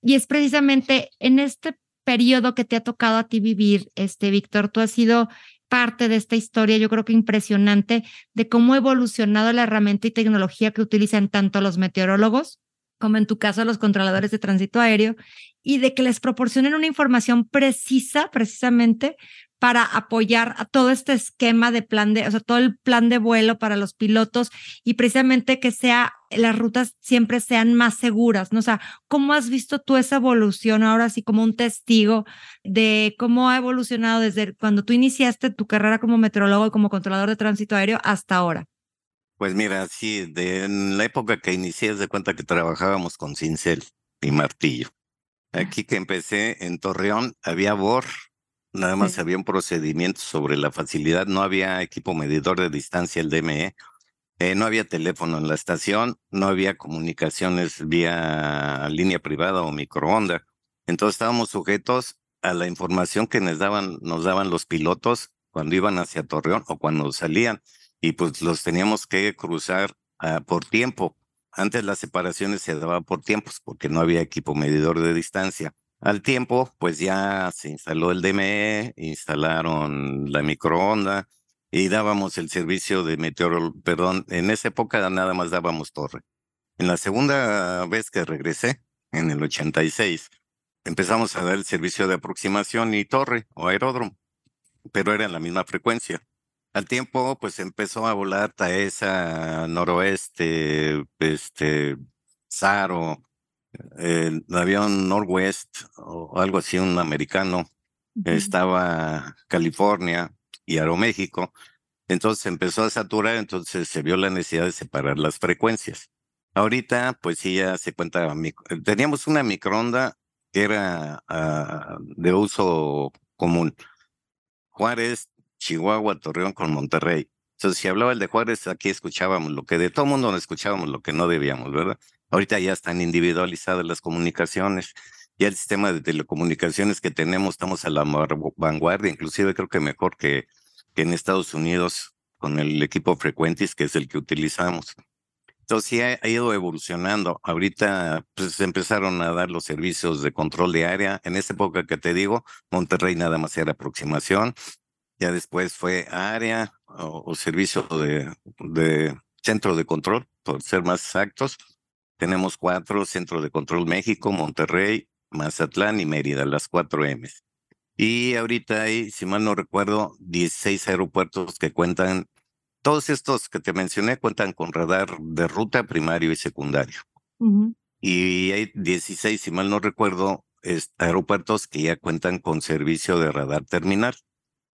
y es precisamente en este periodo que te ha tocado a ti vivir, este Víctor, tú has sido parte de esta historia, yo creo que impresionante, de cómo ha evolucionado la herramienta y tecnología que utilizan tanto los meteorólogos como en tu caso los controladores de tránsito aéreo, y de que les proporcionen una información precisa, precisamente, para apoyar a todo este esquema de plan de, o sea, todo el plan de vuelo para los pilotos y precisamente que sea, las rutas siempre sean más seguras, ¿no? O sea, ¿cómo has visto tú esa evolución ahora así como un testigo de cómo ha evolucionado desde cuando tú iniciaste tu carrera como meteorólogo y como controlador de tránsito aéreo hasta ahora? Pues mira, sí, de, en la época que inicié, de cuenta que trabajábamos con cincel y martillo. Aquí que empecé en Torreón había BOR, Nada más había un procedimiento sobre la facilidad, no había equipo medidor de distancia, el DME, eh, no había teléfono en la estación, no había comunicaciones vía línea privada o microonda. Entonces estábamos sujetos a la información que nos daban, nos daban los pilotos cuando iban hacia Torreón o cuando salían, y pues los teníamos que cruzar ah, por tiempo. Antes las separaciones se daban por tiempos porque no había equipo medidor de distancia. Al tiempo, pues ya se instaló el DME, instalaron la microonda y dábamos el servicio de meteoro, perdón, en esa época nada más dábamos torre. En la segunda vez que regresé, en el 86, empezamos a dar el servicio de aproximación y torre o aeródromo, pero era en la misma frecuencia. Al tiempo, pues empezó a volar Taesa, Noroeste, este, Saro, el avión Northwest o algo así, un americano, estaba California y Aeroméxico. Entonces empezó a saturar, entonces se vio la necesidad de separar las frecuencias. Ahorita, pues sí, ya se cuenta, teníamos una microonda que era ah, de uso común. Juárez, Chihuahua, Torreón con Monterrey. Entonces, si hablaba el de Juárez, aquí escuchábamos lo que de todo mundo no escuchábamos lo que no debíamos, ¿verdad? Ahorita ya están individualizadas las comunicaciones. Ya el sistema de telecomunicaciones que tenemos, estamos a la vanguardia, inclusive creo que mejor que, que en Estados Unidos con el equipo Frequentis, que es el que utilizamos. Entonces sí ha, ido evolucionando. Ahorita pues empezaron a dar los servicios de control de área. En esa época que te digo, Monterrey nada más era aproximación. Ya después fue área o, servicio de, de centro de control, por ser más exactos. Tenemos cuatro, Centro de Control México, Monterrey, Mazatlán y Mérida, las cuatro M's. Y ahorita hay, si mal no recuerdo, 16 aeropuertos que cuentan, todos estos que te mencioné cuentan con radar de ruta primario y secundario. Y hay 16, si mal no recuerdo, aeropuertos que ya cuentan con servicio de radar terminal,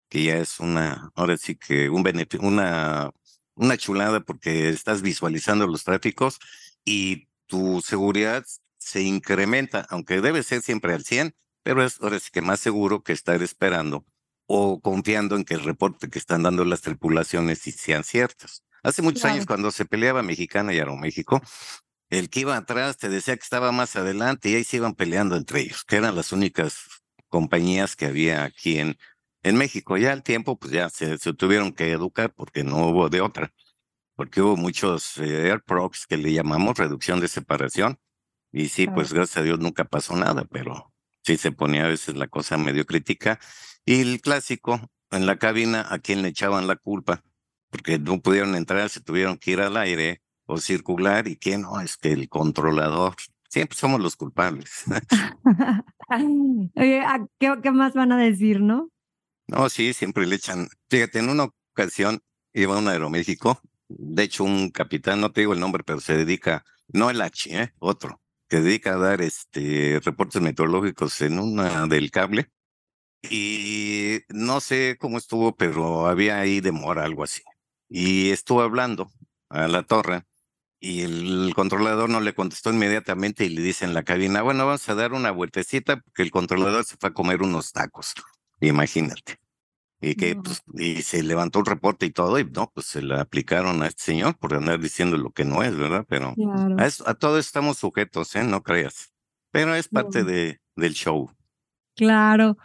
que ya es una, ahora sí que un beneficio, una, una chulada porque estás visualizando los tráficos y tu seguridad se incrementa, aunque debe ser siempre al 100, pero es ahora sí que más seguro que estar esperando o confiando en que el reporte que están dando las tripulaciones sean ciertos. Hace muchos años cuando se peleaba Mexicana y Aeroméxico, el que iba atrás te decía que estaba más adelante y ahí se iban peleando entre ellos, que eran las únicas compañías que había aquí en, en México. Ya al tiempo, pues ya se, se tuvieron que educar porque no hubo de otra porque hubo muchos eh, airprocs que le llamamos reducción de separación. Y sí, pues gracias a Dios nunca pasó nada, pero sí se ponía a veces la cosa medio crítica. Y el clásico, en la cabina, ¿a quién le echaban la culpa? Porque no pudieron entrar, se tuvieron que ir al aire o circular. ¿Y quién? No, es que el controlador. Siempre somos los culpables. *laughs* Oye, ¿qué, ¿qué más van a decir, no? No, sí, siempre le echan. Fíjate, en una ocasión iba a un Aeroméxico de hecho, un capitán, no te digo el nombre, pero se dedica, no el H, ¿eh? otro, que dedica a dar este reportes meteorológicos en una del cable. Y no sé cómo estuvo, pero había ahí demora, algo así. Y estuvo hablando a la torre y el controlador no le contestó inmediatamente y le dice en la cabina, bueno, vamos a dar una vueltecita porque el controlador se fue a comer unos tacos. Imagínate y que pues, y se levantó el reporte y todo, y no, pues se le aplicaron a este señor por andar diciendo lo que no es, ¿verdad? Pero a, todo estamos sujetos, ¿eh? No creas. Pero es parte de, del show. Claro.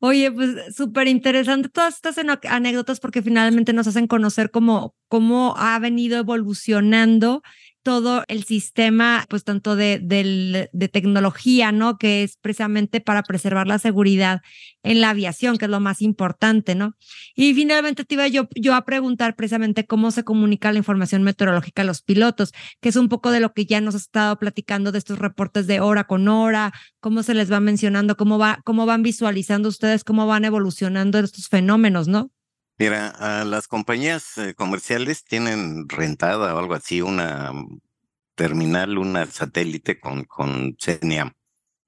Oye, pues súper interesante todas estas anécdotas porque finalmente nos hacen conocer cómo, cómo ha venido evolucionando todo el sistema, pues tanto de, de, tecnología, ¿no? Que es precisamente para preservar la seguridad en la aviación, que es lo más importante, ¿no? Y finalmente te iba yo, yo a preguntar precisamente cómo se comunica la información meteorológica a los pilotos, que es un poco de lo que ya nos has estado platicando de estos reportes de hora con hora, cómo se les va mencionando, cómo, va, cómo van visualizando ustedes, cómo van evolucionando estos fenómenos, ¿no? Mira, las compañías eh, comerciales tienen rentada o algo así una mm, terminal, una satélite con, con CNIAM.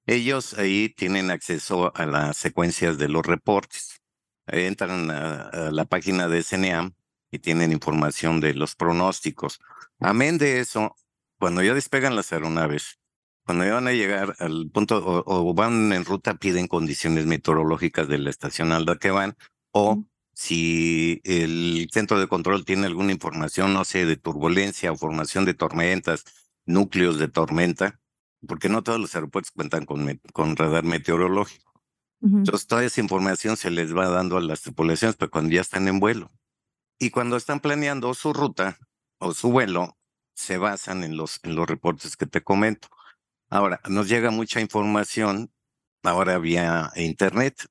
Ellos ahí tienen acceso a las secuencias de los reportes. Entran a, la página de CNEAM y tienen información de los pronósticos. Amén de eso, cuando ya despegan las aeronaves, cuando ya van a llegar al punto o, van en ruta, piden condiciones meteorológicas de la estación a la que van o si el centro de control tiene alguna información, no sé, de turbulencia o formación de tormentas, núcleos de tormenta, porque no todos los aeropuertos cuentan con, con radar meteorológico. Entonces, toda esa información se les va dando a las tripulaciones, pero cuando ya están en vuelo. Y cuando están planeando su ruta o su vuelo, se basan en los, en los reportes que te comento. Ahora, nos llega mucha información ahora vía internet.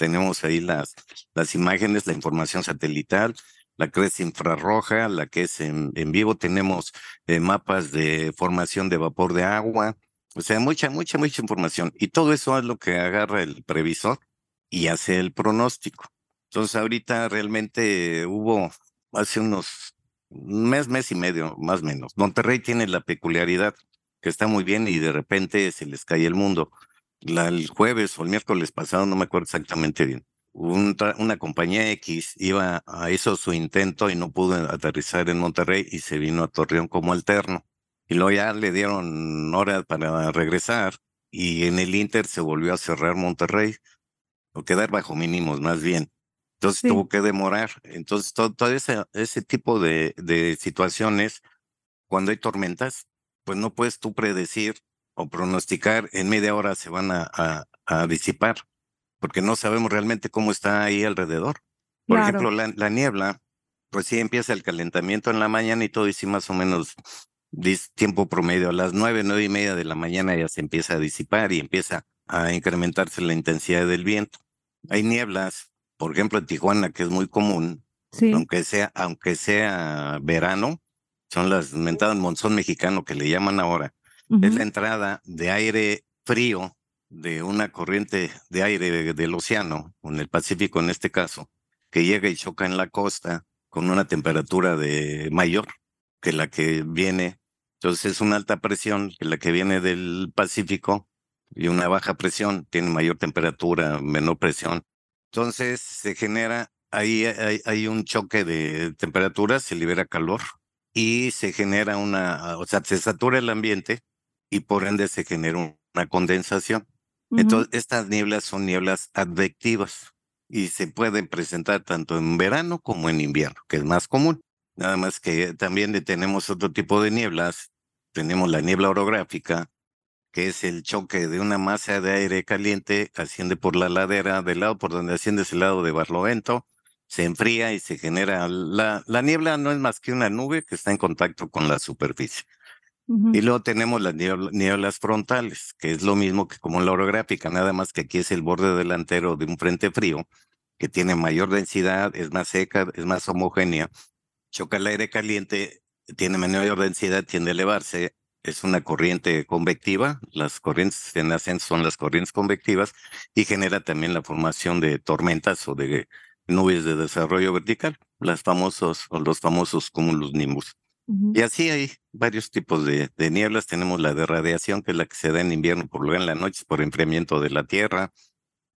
Tenemos ahí las, las imágenes, la información satelital, la que es infrarroja, la que es en, vivo. Tenemos eh, mapas de formación de vapor de agua. O sea, mucha, mucha, mucha información. Y todo eso es lo que agarra el previsor y hace el pronóstico. Entonces, ahorita realmente hubo hace unos mes, mes y medio, más o menos. Monterrey tiene la peculiaridad que está muy bien y de repente se les cae el mundo el jueves o el miércoles pasado, no me acuerdo exactamente bien, una compañía X iba a hizo su intento y no pudo aterrizar en Monterrey y se vino a Torreón como alterno. Y luego ya le dieron hora para regresar y en el Inter se volvió a cerrar Monterrey o quedar bajo mínimos más bien. Entonces tuvo que demorar. Entonces todo, todo ese, ese tipo de, de situaciones, cuando hay tormentas, pues no puedes tú predecir o pronosticar en media hora se van a, a, disipar, porque no sabemos realmente cómo está ahí alrededor. Por ejemplo, la, niebla, pues sí empieza el calentamiento en la mañana y todo, y sí más o menos tiempo promedio, a las nueve, nueve y media de la mañana ya se empieza a disipar y empieza a incrementarse la intensidad del viento. Hay nieblas, por ejemplo, en Tijuana, que es muy común, aunque sea, aunque sea verano, son las mentadas monzón mexicano que le llaman ahora, es la entrada de aire frío de una corriente de aire del océano, en el Pacífico en este caso, que llega y choca en la costa con una temperatura de mayor que la que viene. Entonces es una alta presión que la que viene del Pacífico y una baja presión tiene mayor temperatura, menor presión. Entonces se genera, ahí hay, hay un choque de temperaturas, se libera calor y se genera una, o sea, se satura el ambiente y por ende se genera una condensación. Entonces, estas nieblas son nieblas advectivas y se pueden presentar tanto en verano como en invierno, que es más común. Nada más que también tenemos otro tipo de nieblas. Tenemos la niebla orográfica, que es el choque de una masa de aire caliente que asciende por la ladera del lado por donde asciende es el lado de Barlovento, se enfría y se genera la, la niebla no es más que una nube que está en contacto con la superficie. Y luego tenemos las nieblas frontales, que es lo mismo que como la orográfica, nada más que aquí es el borde delantero de un frente frío, que tiene mayor densidad, es más seca, es más homogénea, choca el aire caliente, tiene menor densidad, tiende a elevarse, es una corriente convectiva, las corrientes en ascenso son las corrientes convectivas y genera también la formación de tormentas o de nubes de desarrollo vertical, las famosos o los famosos cúmulos nimbus. Y así hay varios tipos de, nieblas. Tenemos la de radiación, que es la que se da en invierno, por lo en la noche, por enfriamiento de la Tierra.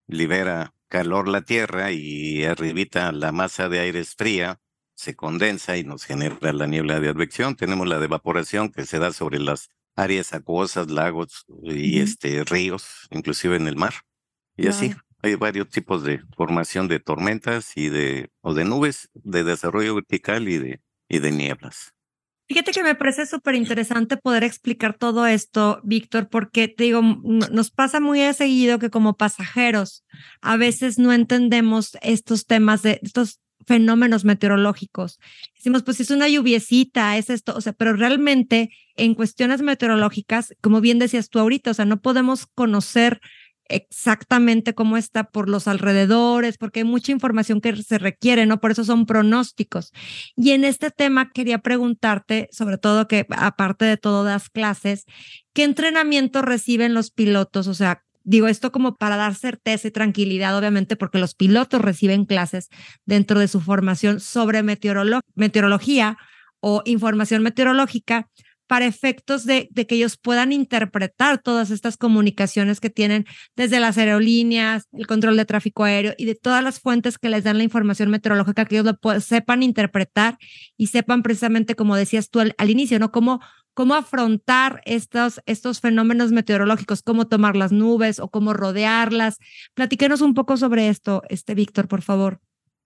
Libera calor la Tierra y arribita la masa de aire es fría, se condensa y nos genera la niebla de advección. Tenemos la de evaporación, que se da sobre las áreas acuosas, lagos y este, ríos, inclusive en el mar. Y así hay varios tipos de formación de tormentas y de, o de nubes de desarrollo vertical y de, y de nieblas. Fíjate que me parece súper interesante poder explicar todo esto, Víctor, porque te digo, nos pasa muy seguido que como pasajeros a veces no entendemos estos temas de estos fenómenos meteorológicos. Decimos, pues es una lluviecita, es esto, o sea, pero realmente en cuestiones meteorológicas, como bien decías tú ahorita, o sea, no podemos conocer exactamente cómo está por los alrededores, porque hay mucha información que se requiere, ¿no? Por eso son pronósticos. Y en este tema quería preguntarte, sobre todo que aparte de todo das clases, ¿qué entrenamiento reciben los pilotos? O sea, digo esto como para dar certeza y tranquilidad, obviamente, porque los pilotos reciben clases dentro de su formación sobre meteorología o información meteorológica, para efectos de, que ellos puedan interpretar todas estas comunicaciones que tienen desde las aerolíneas, el control de tráfico aéreo y de todas las fuentes que les dan la información meteorológica, que ellos lo sepan interpretar y sepan precisamente, como decías tú al, inicio, ¿no? Cómo, cómo afrontar estos, estos fenómenos meteorológicos, cómo tomar las nubes o cómo rodearlas. Platíquenos un poco sobre esto, este Víctor, por favor.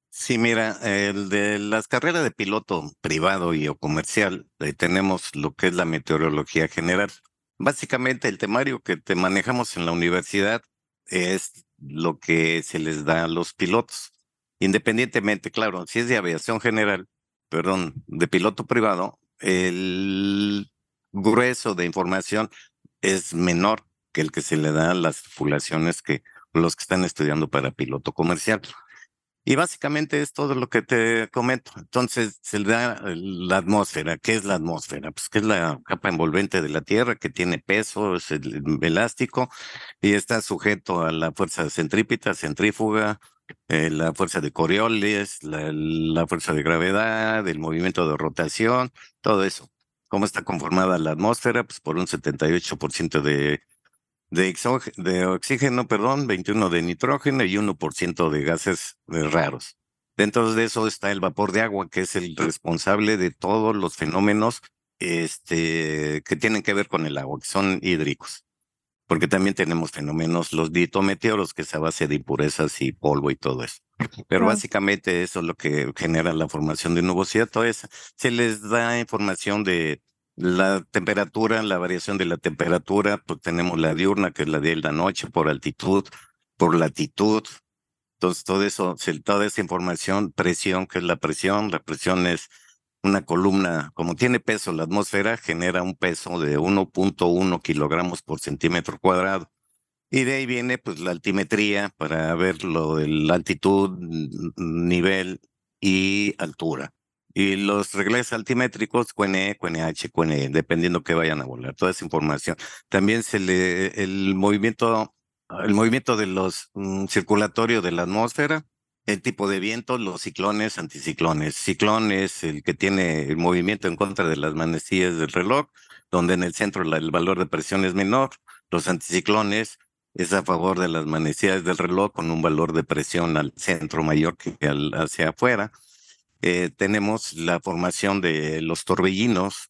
Sí, mira, el de las carreras de piloto privado y o comercial, tenemos lo que es la meteorología general. Básicamente el temario que te manejamos en la universidad es lo que se les da a los pilotos. Independientemente, claro, si es de aviación general, perdón, de piloto privado, el grueso de información es menor que el que se le da a las tripulaciones que los que están estudiando para piloto comercial. Y básicamente es todo lo que te comento. Entonces se da la atmósfera. ¿Qué es la atmósfera? Pues que es la capa envolvente de la Tierra que tiene peso, es el elástico y está sujeto a la fuerza centrípeta, centrífuga, eh, la fuerza de Coriolis, la, la fuerza de gravedad, el movimiento de rotación, todo eso. ¿Cómo está conformada la atmósfera? Pues por un 78% de de, de oxígeno, perdón, 21 de nitrógeno y 1% de gases eh, raros. Dentro de eso está el vapor de agua, que es el responsable de todos los fenómenos este, que tienen que ver con el agua, que son hídricos. Porque también tenemos fenómenos, los ditometeoros, que es a base de impurezas y polvo y todo eso. Pero básicamente eso es lo que genera la formación de nubosidad. Todo eso. Se les da información de la temperatura, la variación de la temperatura, pues tenemos la diurna, que es la de la noche, por altitud, por latitud. Entonces, todo eso, toda esa información, presión, que es la presión, la presión es una columna, como tiene peso la atmósfera, genera un peso de 1.1 kilogramos por centímetro cuadrado. Y de ahí viene pues la altimetría para ver lo de la altitud, nivel y altura. Y los reglajes altimétricos, QNE, QNH, QNE, dependiendo que vayan a volar, toda esa información. También se le, el movimiento, el movimiento de los mm, circulatorio de la atmósfera, el tipo de viento, los ciclones, anticiclones. Ciclón es el que tiene el movimiento en contra de las manecillas del reloj, donde en el centro el valor de presión es menor. Los anticiclones es a favor de las manecillas del reloj con un valor de presión al centro mayor que hacia afuera. Eh, tenemos la formación de los torbellinos,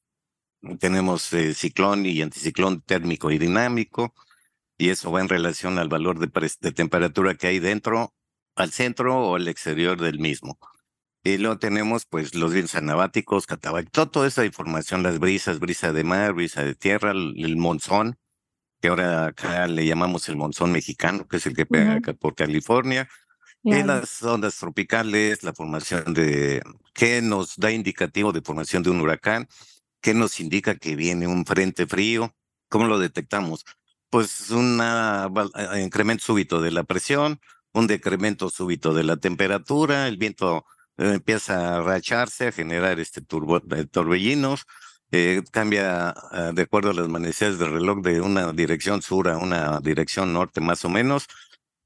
tenemos eh, ciclón y anticiclón térmico y dinámico, y eso va en relación al valor de, de, temperatura que hay dentro, al centro o al exterior del mismo. Y luego tenemos pues los vientos anabáticos, catabáticos, toda esa información, las brisas, brisa de mar, brisa de tierra, el, monzón, que ahora acá le llamamos el monzón mexicano, que es el que pega acá por California, en las ondas tropicales, la formación de, ¿qué nos da indicativo de formación de un huracán? ¿Qué nos indica que viene un frente frío? ¿Cómo lo detectamos? Pues un incremento súbito de la presión, un decremento súbito de la temperatura, el viento eh, empieza a racharse, a generar este turbo, eh, torbellinos, eh, cambia de acuerdo a las manecillas del reloj de una dirección sur a una dirección norte más o menos,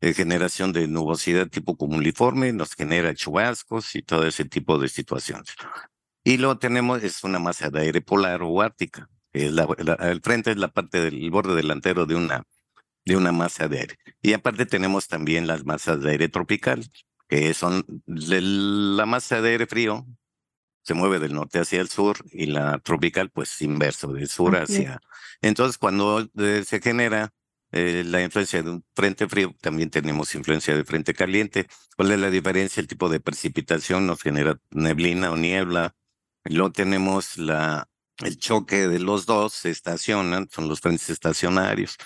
eh, generación de nubosidad tipo cumuliforme, nos genera chubascos y todo ese tipo de situaciones. Y luego tenemos, es una masa de aire polar o ártica. el frente es la parte del borde delantero de una, de una masa de aire. Y aparte tenemos también las masas de aire tropical, que son la masa de aire frío, se mueve del norte hacia el sur y la tropical pues inverso, del sur hacia. Entonces cuando eh, se genera eh, la influencia de un frente frío, también tenemos influencia de frente caliente. ¿Cuál es la diferencia? El tipo de precipitación nos genera neblina o niebla. Luego tenemos la el choque de los dos se estacionan, son los frentes estacionarios.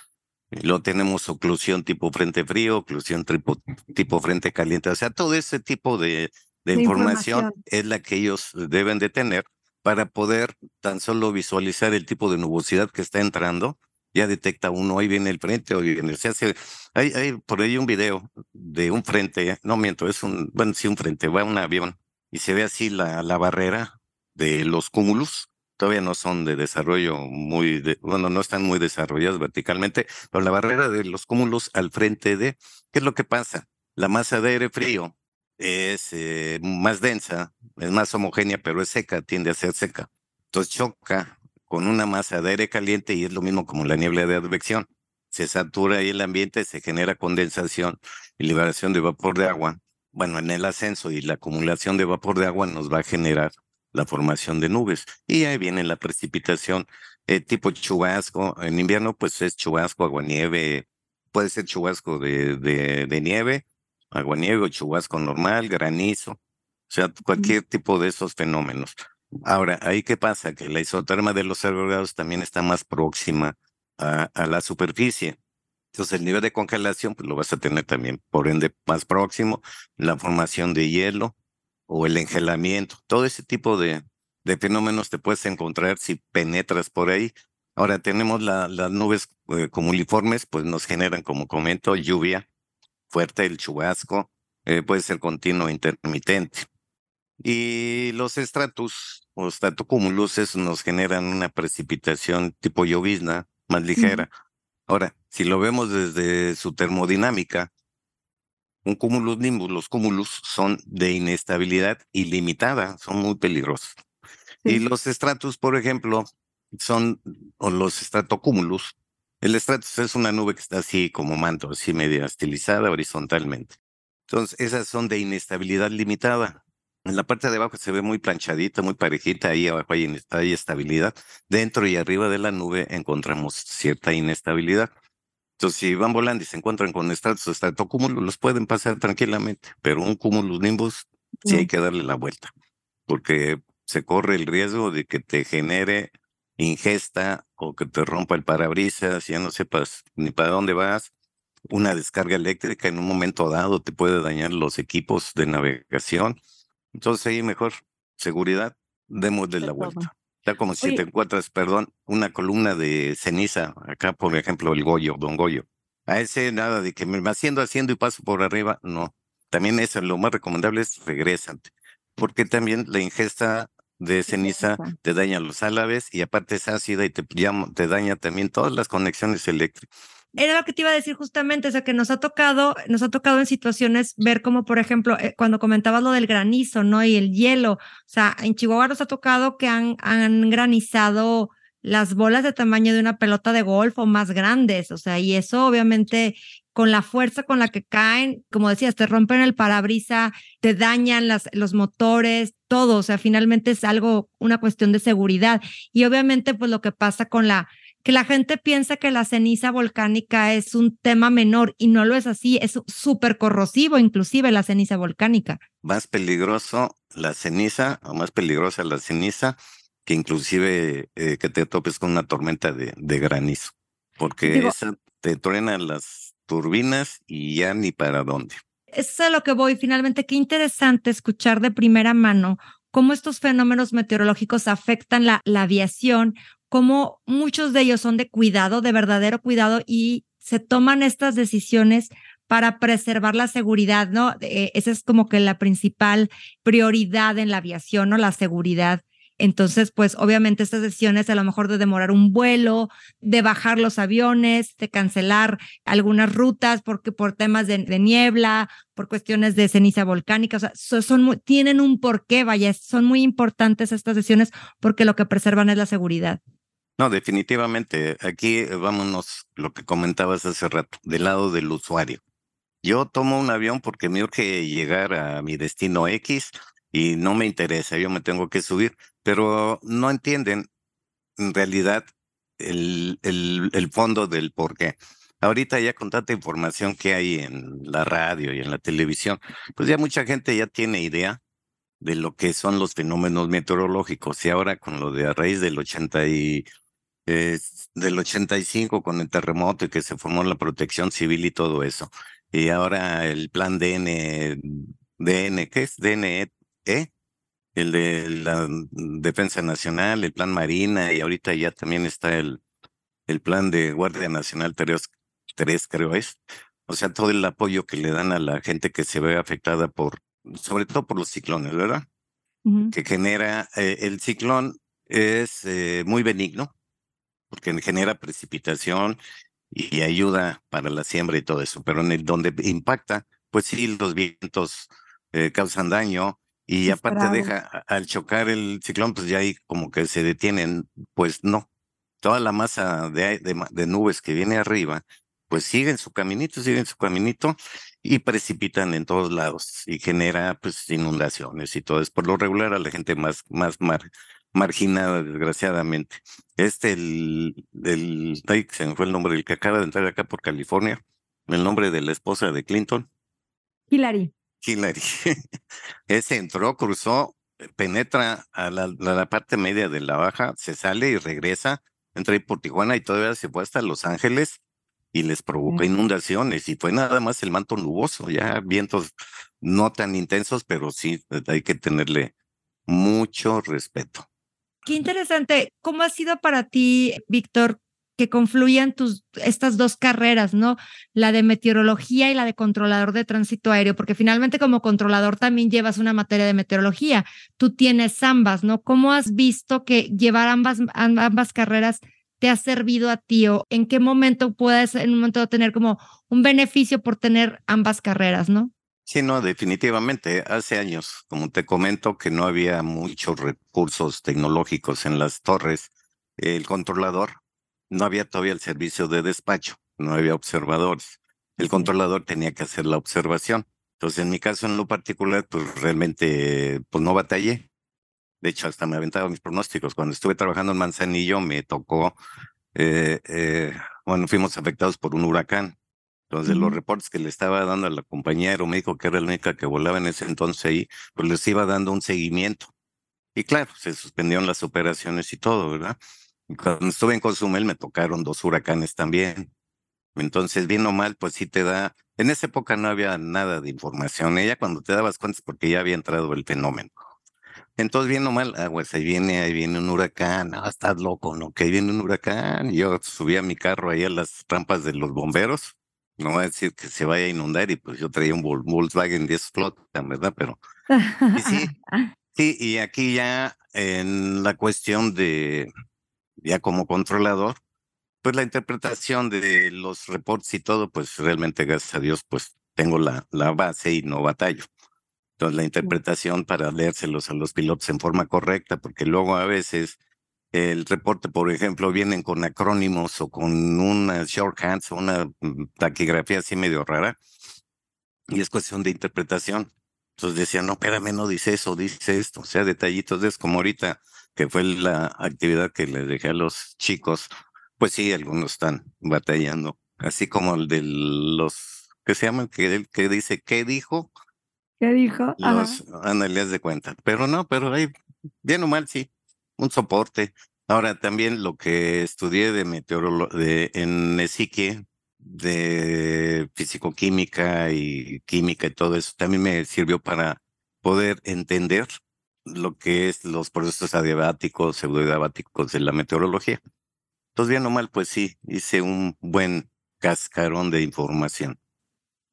Luego tenemos oclusión tipo frente frío, oclusión tipo, tipo frente caliente. O sea, todo ese tipo de, de, información, es la que ellos deben de tener para poder tan solo visualizar el tipo de nubosidad que está entrando. Ya detecta uno, hoy viene el frente, hoy viene. Se hace, hay, hay por ahí un video de un frente, no miento, es un, bueno, sí, un frente, va un avión y se ve así la, la barrera de los cúmulos todavía no son de desarrollo muy, bueno, no están muy desarrollados verticalmente, pero la barrera de los cúmulos al frente de, ¿qué es lo que pasa? La masa de aire frío es eh, más densa, es más homogénea, pero es seca, tiende a ser seca. Entonces choca con una masa de aire caliente y es lo mismo como la niebla de advección. Se satura ahí el ambiente, se genera condensación y liberación de vapor de agua. Bueno, en el ascenso y la acumulación de vapor de agua nos va a generar la formación de nubes. Y ahí viene la precipitación eh, tipo chubasco. En invierno, pues es chubasco, aguanieve, puede ser chubasco de, de, de nieve, aguanieve o chubasco normal, granizo, o sea, cualquier tipo de esos fenómenos. Ahora, ahí qué pasa? Que la isoterma de los agregados también está más próxima a, a, la superficie. Entonces, el nivel de congelación, pues lo vas a tener también, por ende, más próximo, la formación de hielo, o el engelamiento, todo ese tipo de, de fenómenos te puedes encontrar si penetras por ahí. Ahora tenemos la, las nubes eh, pues nos generan, como comento, lluvia fuerte, el chubasco, eh, puede ser continuo intermitente. Y los estratos o estratocúmulos nos generan una precipitación tipo llovizna más ligera. Ahora, si lo vemos desde su termodinámica, un cúmulo nimbus, los cúmulos son de inestabilidad ilimitada, son muy peligrosos. Y los estratos, por ejemplo, son, o los estratocúmulos, el estratus es una nube que está así como manto, así media estilizada horizontalmente. Entonces, esas son de inestabilidad limitada. En la parte de abajo se ve muy planchadita, muy parejita, ahí abajo hay, hay estabilidad. Dentro y arriba de la nube encontramos cierta inestabilidad. Entonces, si van volando y se encuentran con estratos o estratocúmulos, los pueden pasar tranquilamente, pero un cúmulo nimbus sí hay que darle la vuelta, porque se corre el riesgo de que te genere ingesta o que te rompa el parabrisas, ya no sepas ni para dónde vas. Una descarga eléctrica en un momento dado te puede dañar los equipos de navegación. Entonces ahí mejor seguridad, démosle la vuelta. Está como si te encuentras, perdón, una columna de ceniza, acá por ejemplo el Goyo, Don Goyo. A ese nada de que me haciendo, haciendo y paso por arriba, no. También eso, lo más recomendable es regresante, porque también la ingesta de ceniza te daña los álabes y aparte es ácida y te, te daña también todas las conexiones eléctricas era lo que te iba a decir justamente, o sea, que nos ha tocado, nos ha tocado en situaciones ver como, por ejemplo, eh, cuando comentabas lo del granizo, ¿no? Y el hielo, o sea, en Chihuahua nos ha tocado que han, han granizado las bolas de tamaño de una pelota de golf o más grandes, o sea, y eso obviamente con la fuerza con la que caen, como decías, te rompen el parabrisa, te dañan las, los motores, todo, o sea, finalmente es algo, una cuestión de seguridad. Y obviamente, pues lo que pasa con la que la gente piensa que la ceniza volcánica es un tema menor y no lo es así, es súper corrosivo inclusive la ceniza volcánica. Más peligroso la ceniza o más peligrosa la ceniza que inclusive eh, que te topes con una tormenta de, de granizo, porque esa te truena las turbinas y ya ni para dónde. Eso es a lo que voy. Finalmente, qué interesante escuchar de primera mano cómo estos fenómenos meteorológicos afectan la, la aviación, como muchos de ellos son de cuidado, de verdadero cuidado, y se toman estas decisiones para preservar la seguridad, ¿no? Eh, esa es como que la principal prioridad en la aviación, ¿no? La seguridad. Entonces, pues obviamente estas decisiones a lo mejor de demorar un vuelo, de bajar los aviones, de cancelar algunas rutas porque por temas de, niebla, por cuestiones de ceniza volcánica, o sea, son, tienen un porqué, vaya, son muy importantes estas decisiones porque lo que preservan es la seguridad. No, definitivamente. Aquí eh, vámonos lo que comentabas hace rato, del lado del usuario. Yo tomo un avión porque me urge llegar a mi destino X y no me interesa, yo me tengo que subir, pero no entienden en realidad el, el, fondo del por qué. Ahorita ya con tanta información que hay en la radio y en la televisión, pues ya mucha gente ya tiene idea de lo que son los fenómenos meteorológicos. Y ahora con lo de a raíz del 80 y eh, del 85 con el terremoto y que se formó la protección civil y todo eso. Y ahora el plan DN, DN, ¿qué es? DNE, el de la Defensa Nacional, el plan Marina y ahorita ya también está el, el plan de Guardia Nacional 3, 3 creo es. O sea, todo el apoyo que le dan a la gente que se ve afectada por, sobre todo por los ciclones, ¿verdad? Que genera, eh, el ciclón es eh, muy benigno, porque genera precipitación y ayuda para la siembra y todo eso, pero en el donde impacta, pues sí, los vientos eh, causan daño y aparte deja, al chocar el ciclón, pues ya ahí como que se detienen, pues no, toda la masa de, de, nubes que viene arriba, pues siguen su caminito, siguen su caminito y precipitan en todos lados y genera pues inundaciones y todo. Es por lo regular a la gente más, más mar, marginada, desgraciadamente. Este, el, el, se me fue el nombre del que acaba de entrar acá por California, el nombre de la esposa de Clinton. Hillary. Hillary. *laughs* Ese entró, cruzó, penetra a la, la, parte media de la baja, se sale y regresa, entra ahí por Tijuana y todavía se fue hasta Los Ángeles y les provoca inundaciones y fue nada más el manto nuboso, ya vientos no tan intensos, pero sí hay que tenerle mucho respeto. Qué interesante. ¿Cómo ha sido para ti, Víctor, que confluyan tus, estas dos carreras, ¿no? La de meteorología y la de controlador de tránsito aéreo, porque finalmente como controlador también llevas una materia de meteorología. Tú tienes ambas, ¿no? ¿Cómo has visto que llevar ambas, ambas carreras te ha servido a ti o en qué momento puedes en un momento tener como un beneficio por tener ambas carreras, ¿no? Sí, no, definitivamente. Hace años, como te comento, que no había muchos recursos tecnológicos en las torres. El controlador, no había todavía el servicio de despacho, no había observadores. El controlador tenía que hacer la observación. Entonces, en mi caso en lo particular, pues realmente, pues no batallé. De hecho, hasta me aventaba mis pronósticos. Cuando estuve trabajando en Manzanillo, me tocó, eh, eh, bueno, fuimos afectados por un huracán entonces, los reportes que le estaba dando a la compañía aeromédico, que era la única que volaba en ese entonces ahí, pues les iba dando un seguimiento. Y claro, se suspendieron las operaciones y todo, ¿verdad? Y cuando estuve en Cozumel me tocaron dos huracanes también. Entonces, bien o mal, pues sí te da. En esa época no había nada de información. Ella cuando te dabas cuenta es porque ya había entrado el fenómeno. Entonces, bien o mal, ah, pues ahí viene, ahí viene un huracán, ah, estás loco, ¿no? Que ahí viene un huracán. yo subí a mi carro ahí a las rampas de los bomberos no voy a decir que se vaya a inundar y pues yo traía un Volkswagen 10 flotan, ¿verdad? Pero sí, *laughs* sí, y aquí ya en la cuestión de, ya como controlador, pues la interpretación de los reportes y todo, pues realmente, gracias a Dios, pues tengo la, la base y no batallo. Entonces, la interpretación para leérselos a los pilotos en forma correcta, porque luego a veces el reporte, por ejemplo, vienen con acrónimos o con una shorthands o una mm, taquigrafía así medio rara, y es cuestión de interpretación. Entonces decían, no, espérame, no dice eso, dice esto, o sea, detallitos de eso, como ahorita que fue la actividad que les dejé a los chicos, pues sí, algunos están batallando, así como el de los, ¿qué se llaman? Que, que dice, ¿qué dijo? ¿Qué dijo? Los analistas de cuenta. Pero no, pero ahí, bien o mal, sí, un soporte. Ahora, también lo que estudié de meteorología en ESIQUE, de fisicoquímica y química y todo eso, también me sirvió para poder entender lo que es los procesos adiabáticos, pseudoadiabáticos de la meteorología. Entonces, bien o mal, pues sí, hice un buen cascarón de información.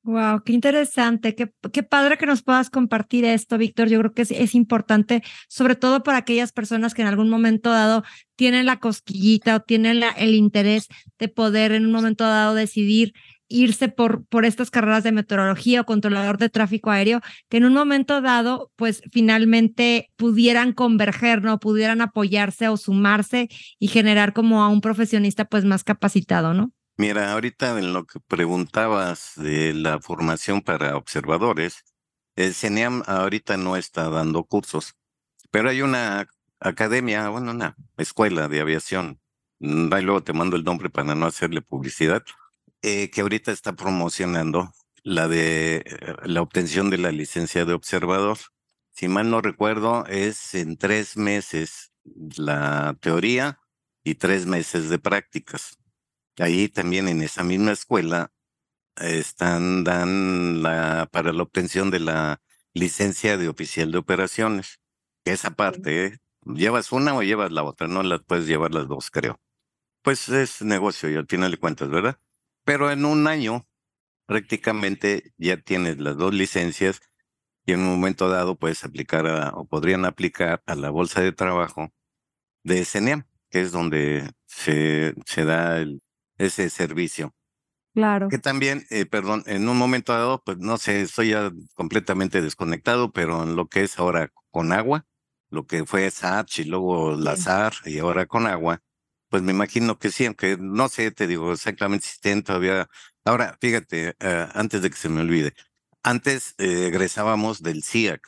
Wow, qué interesante, qué, qué, padre que nos puedas compartir esto, Víctor. Yo creo que es, es, importante, sobre todo para aquellas personas que en algún momento dado tienen la cosquillita o tienen el interés de poder en un momento dado decidir irse por, por estas carreras de meteorología o controlador de tráfico aéreo, que en un momento dado, pues finalmente pudieran converger, ¿no? Pudieran apoyarse o sumarse y generar como a un profesionista pues más capacitado, ¿no? Mira, ahorita en lo que preguntabas de la formación para observadores, el CENEAM ahorita no está dando cursos, pero hay una academia, bueno, una escuela de aviación, mm, ahí luego te mando el nombre para no hacerle publicidad, eh, que ahorita está promocionando la de eh, la obtención de la licencia de observador. Si mal no recuerdo, es en tres meses la teoría y tres meses de prácticas. Ahí también en esa misma escuela están, dan la, para la obtención de la licencia de oficial de operaciones. Esa parte, ¿eh? llevas una o llevas la otra, no las puedes llevar las dos, creo. Pues es negocio y al final de cuentas, ¿verdad? Pero en un año prácticamente ya tienes las dos licencias y en un momento dado puedes aplicar o podrían aplicar a la bolsa de trabajo de CENEAM, que es donde se, se da el, ese servicio. Claro. Que también, eh, perdón, en un momento dado, pues no sé, estoy ya completamente desconectado, pero en lo que es ahora con agua, lo que fue SAPS y luego la SAR y ahora con agua, pues me imagino que sí, aunque no sé, te digo exactamente si estén todavía. Ahora, fíjate, eh, antes de que se me olvide, antes eh, egresábamos del CIAC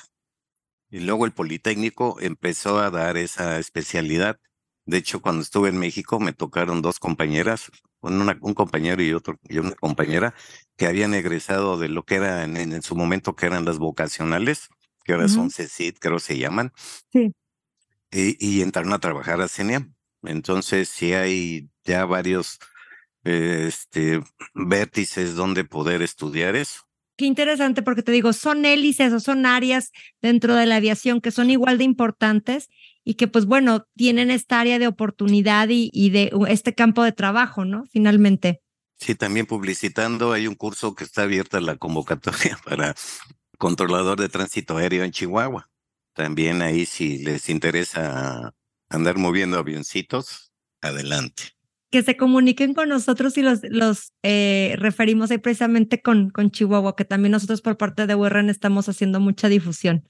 y luego el Politécnico empezó a dar esa especialidad. De hecho, cuando estuve en México me tocaron dos compañeras, un compañero y otro y una compañera que habían egresado de lo que era en, su momento que eran las vocacionales, que ahora son CECID, creo se llaman. Sí. Y, entraron a trabajar a CENIAM. Entonces, sí hay ya varios este, vértices donde poder estudiar eso. Qué interesante, porque te digo, son hélices o son áreas dentro de la aviación que son igual de importantes y que pues bueno, tienen esta área de oportunidad y, de este campo de trabajo, ¿no? Finalmente. Sí, también publicitando, hay un curso que está abierta la convocatoria *laughs* para controlador de tránsito aéreo en Chihuahua. También ahí si les interesa andar moviendo avioncitos, adelante. Que se comuniquen con nosotros y los, los eh, referimos ahí precisamente con, con Chihuahua, que también nosotros por parte de URN estamos haciendo mucha difusión.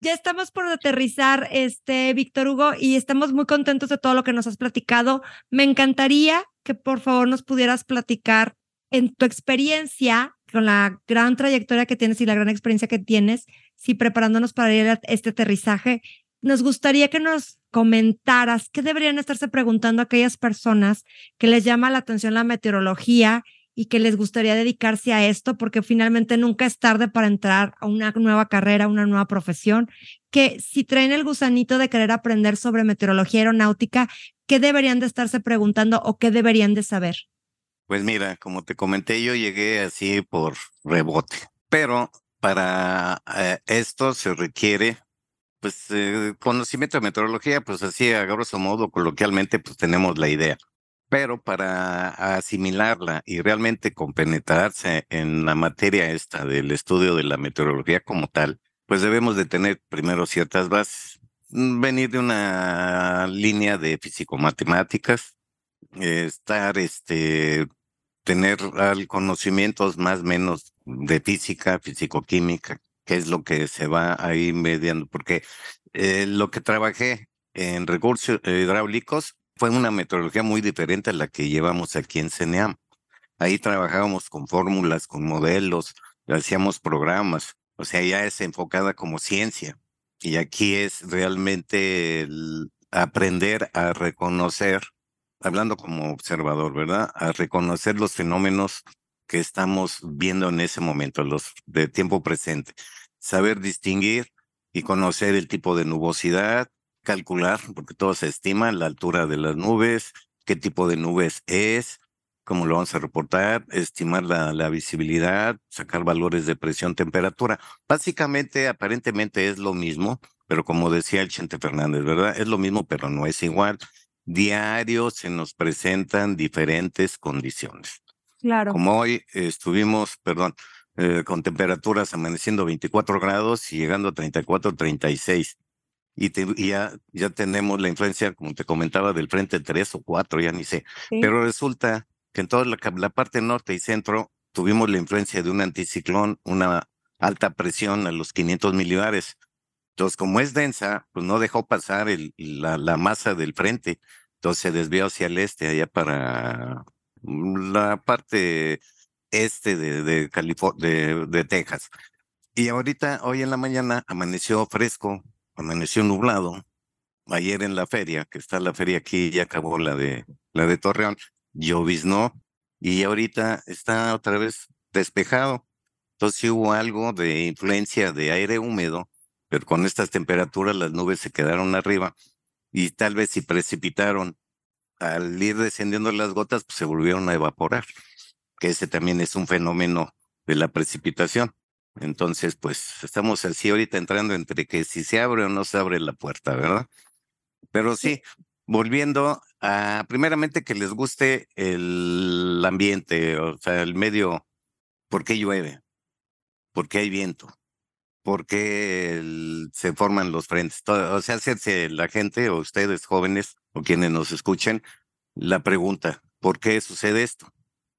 Ya estamos por aterrizar, este, Víctor Hugo, y estamos muy contentos de todo lo que nos has platicado. Me encantaría que por favor nos pudieras platicar en tu experiencia, con la gran trayectoria que tienes y la gran experiencia que tienes, si preparándonos para ir este aterrizaje, nos gustaría que nos comentaras qué deberían estarse preguntando aquellas personas que les llama la atención la meteorología y que les gustaría dedicarse a esto, porque finalmente nunca es tarde para entrar a una nueva carrera, una nueva profesión, que si traen el gusanito de querer aprender sobre meteorología aeronáutica, ¿qué deberían de estarse preguntando o qué deberían de saber? Pues mira, como te comenté, yo llegué así por rebote, pero para eh, esto se requiere pues eh, conocimiento de meteorología, pues así a grosso modo, coloquialmente, pues tenemos la idea. Pero para asimilarla y realmente compenetrarse en la materia esta del estudio de la meteorología como tal, pues debemos de tener primero ciertas bases, mm, venir de una línea de físico-matemáticas, estar, este, tener conocimientos más o menos de física, físico-química, que es lo que se va ahí mediando, porque eh, lo que trabajé en recursos hidráulicos fue una metodología muy diferente a la que llevamos aquí en CNEAM. Ahí trabajábamos con fórmulas, con modelos, hacíamos programas, o sea, ya es enfocada como ciencia. Y aquí es realmente aprender a reconocer, hablando como observador, ¿verdad? A reconocer los fenómenos que estamos viendo en ese momento, los de tiempo presente. Saber distinguir y conocer el tipo de nubosidad, calcular, porque todo se estima, la altura de las nubes, qué tipo de nubes es, cómo lo vamos a reportar, estimar la, la visibilidad, sacar valores de presión, temperatura. Básicamente, aparentemente es lo mismo, pero como decía el Chente Fernández, ¿verdad? Es lo mismo, pero no es igual. Diario se nos presentan diferentes condiciones. Claro. Como hoy estuvimos, perdón, eh, con temperaturas amaneciendo 24 grados y llegando a 34, 36 y, ya, ya tenemos la influencia, como te comentaba, del frente 3 o 4, ya ni sé. Pero resulta que en toda la, parte norte y centro tuvimos la influencia de un anticiclón, una alta presión a los 500 milibares. Entonces, como es densa, pues no dejó pasar el, la, la masa del frente. Entonces se desvió hacia el este, allá para la parte este de, de, de, de Texas. Y ahorita, hoy en la mañana, amaneció fresco, amaneció nublado. Ayer en la feria, que está la feria aquí, ya acabó la de la de Torreón, lloviznó y ahorita está otra vez despejado. Entonces hubo algo de influencia de aire húmedo, pero con estas temperaturas las nubes se quedaron arriba y tal vez si precipitaron al ir descendiendo las gotas, pues se volvieron a evaporar, que ese también es un fenómeno de la precipitación. Entonces, pues estamos así ahorita entrando entre que si se abre o no se abre la puerta, ¿verdad? Pero sí, volviendo a, primeramente que les guste el ambiente, o sea, el medio, ¿por qué llueve? ¿Por qué hay viento? ¿Por qué se forman los frentes? o sea, hacerse la gente o ustedes jóvenes o quienes nos escuchen la pregunta, ¿por qué sucede esto?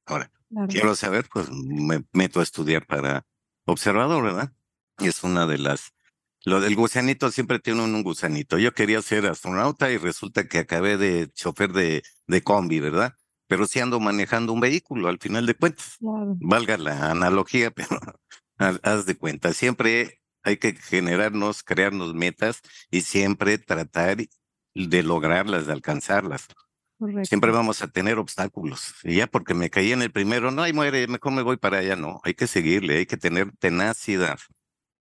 Ahora, quiero saber, pues me meto a estudiar para observador, ¿verdad? Y es una de las lo del gusanito siempre tiene un, gusanito. Yo quería ser astronauta y resulta que acabé de chofer de, de combi, ¿verdad? Pero sí ando manejando un vehículo al final de cuentas. Valga la analogía, *laughs* pero haz de cuenta. Siempre hay que generarnos, crearnos metas y siempre tratar de lograrlas, de alcanzarlas. Siempre vamos a tener obstáculos. Y ya porque me caí en el primero, no, ahí muere, mejor me voy para allá. No, hay que seguirle, hay que tener tenacidad.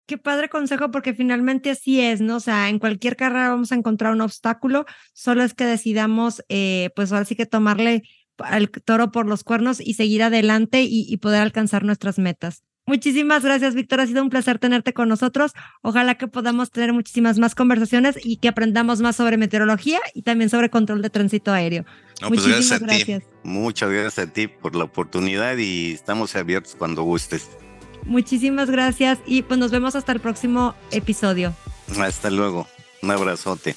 Qué padre consejo, porque finalmente así es, ¿no? O sea, en cualquier carrera vamos a encontrar un obstáculo, solo es que decidamos, eh, pues ahora sí que tomarle al toro por los cuernos y seguir adelante y, poder alcanzar nuestras metas. Muchísimas gracias, Víctor. Ha sido un placer tenerte con nosotros. Ojalá que podamos tener muchísimas más conversaciones y que aprendamos más sobre meteorología y también sobre control de tránsito aéreo. Pues Muchísimas gracias. Muchas gracias a ti por la oportunidad y estamos abiertos cuando gustes. Muchísimas gracias y pues nos vemos hasta el próximo episodio. Hasta luego. Un abrazote.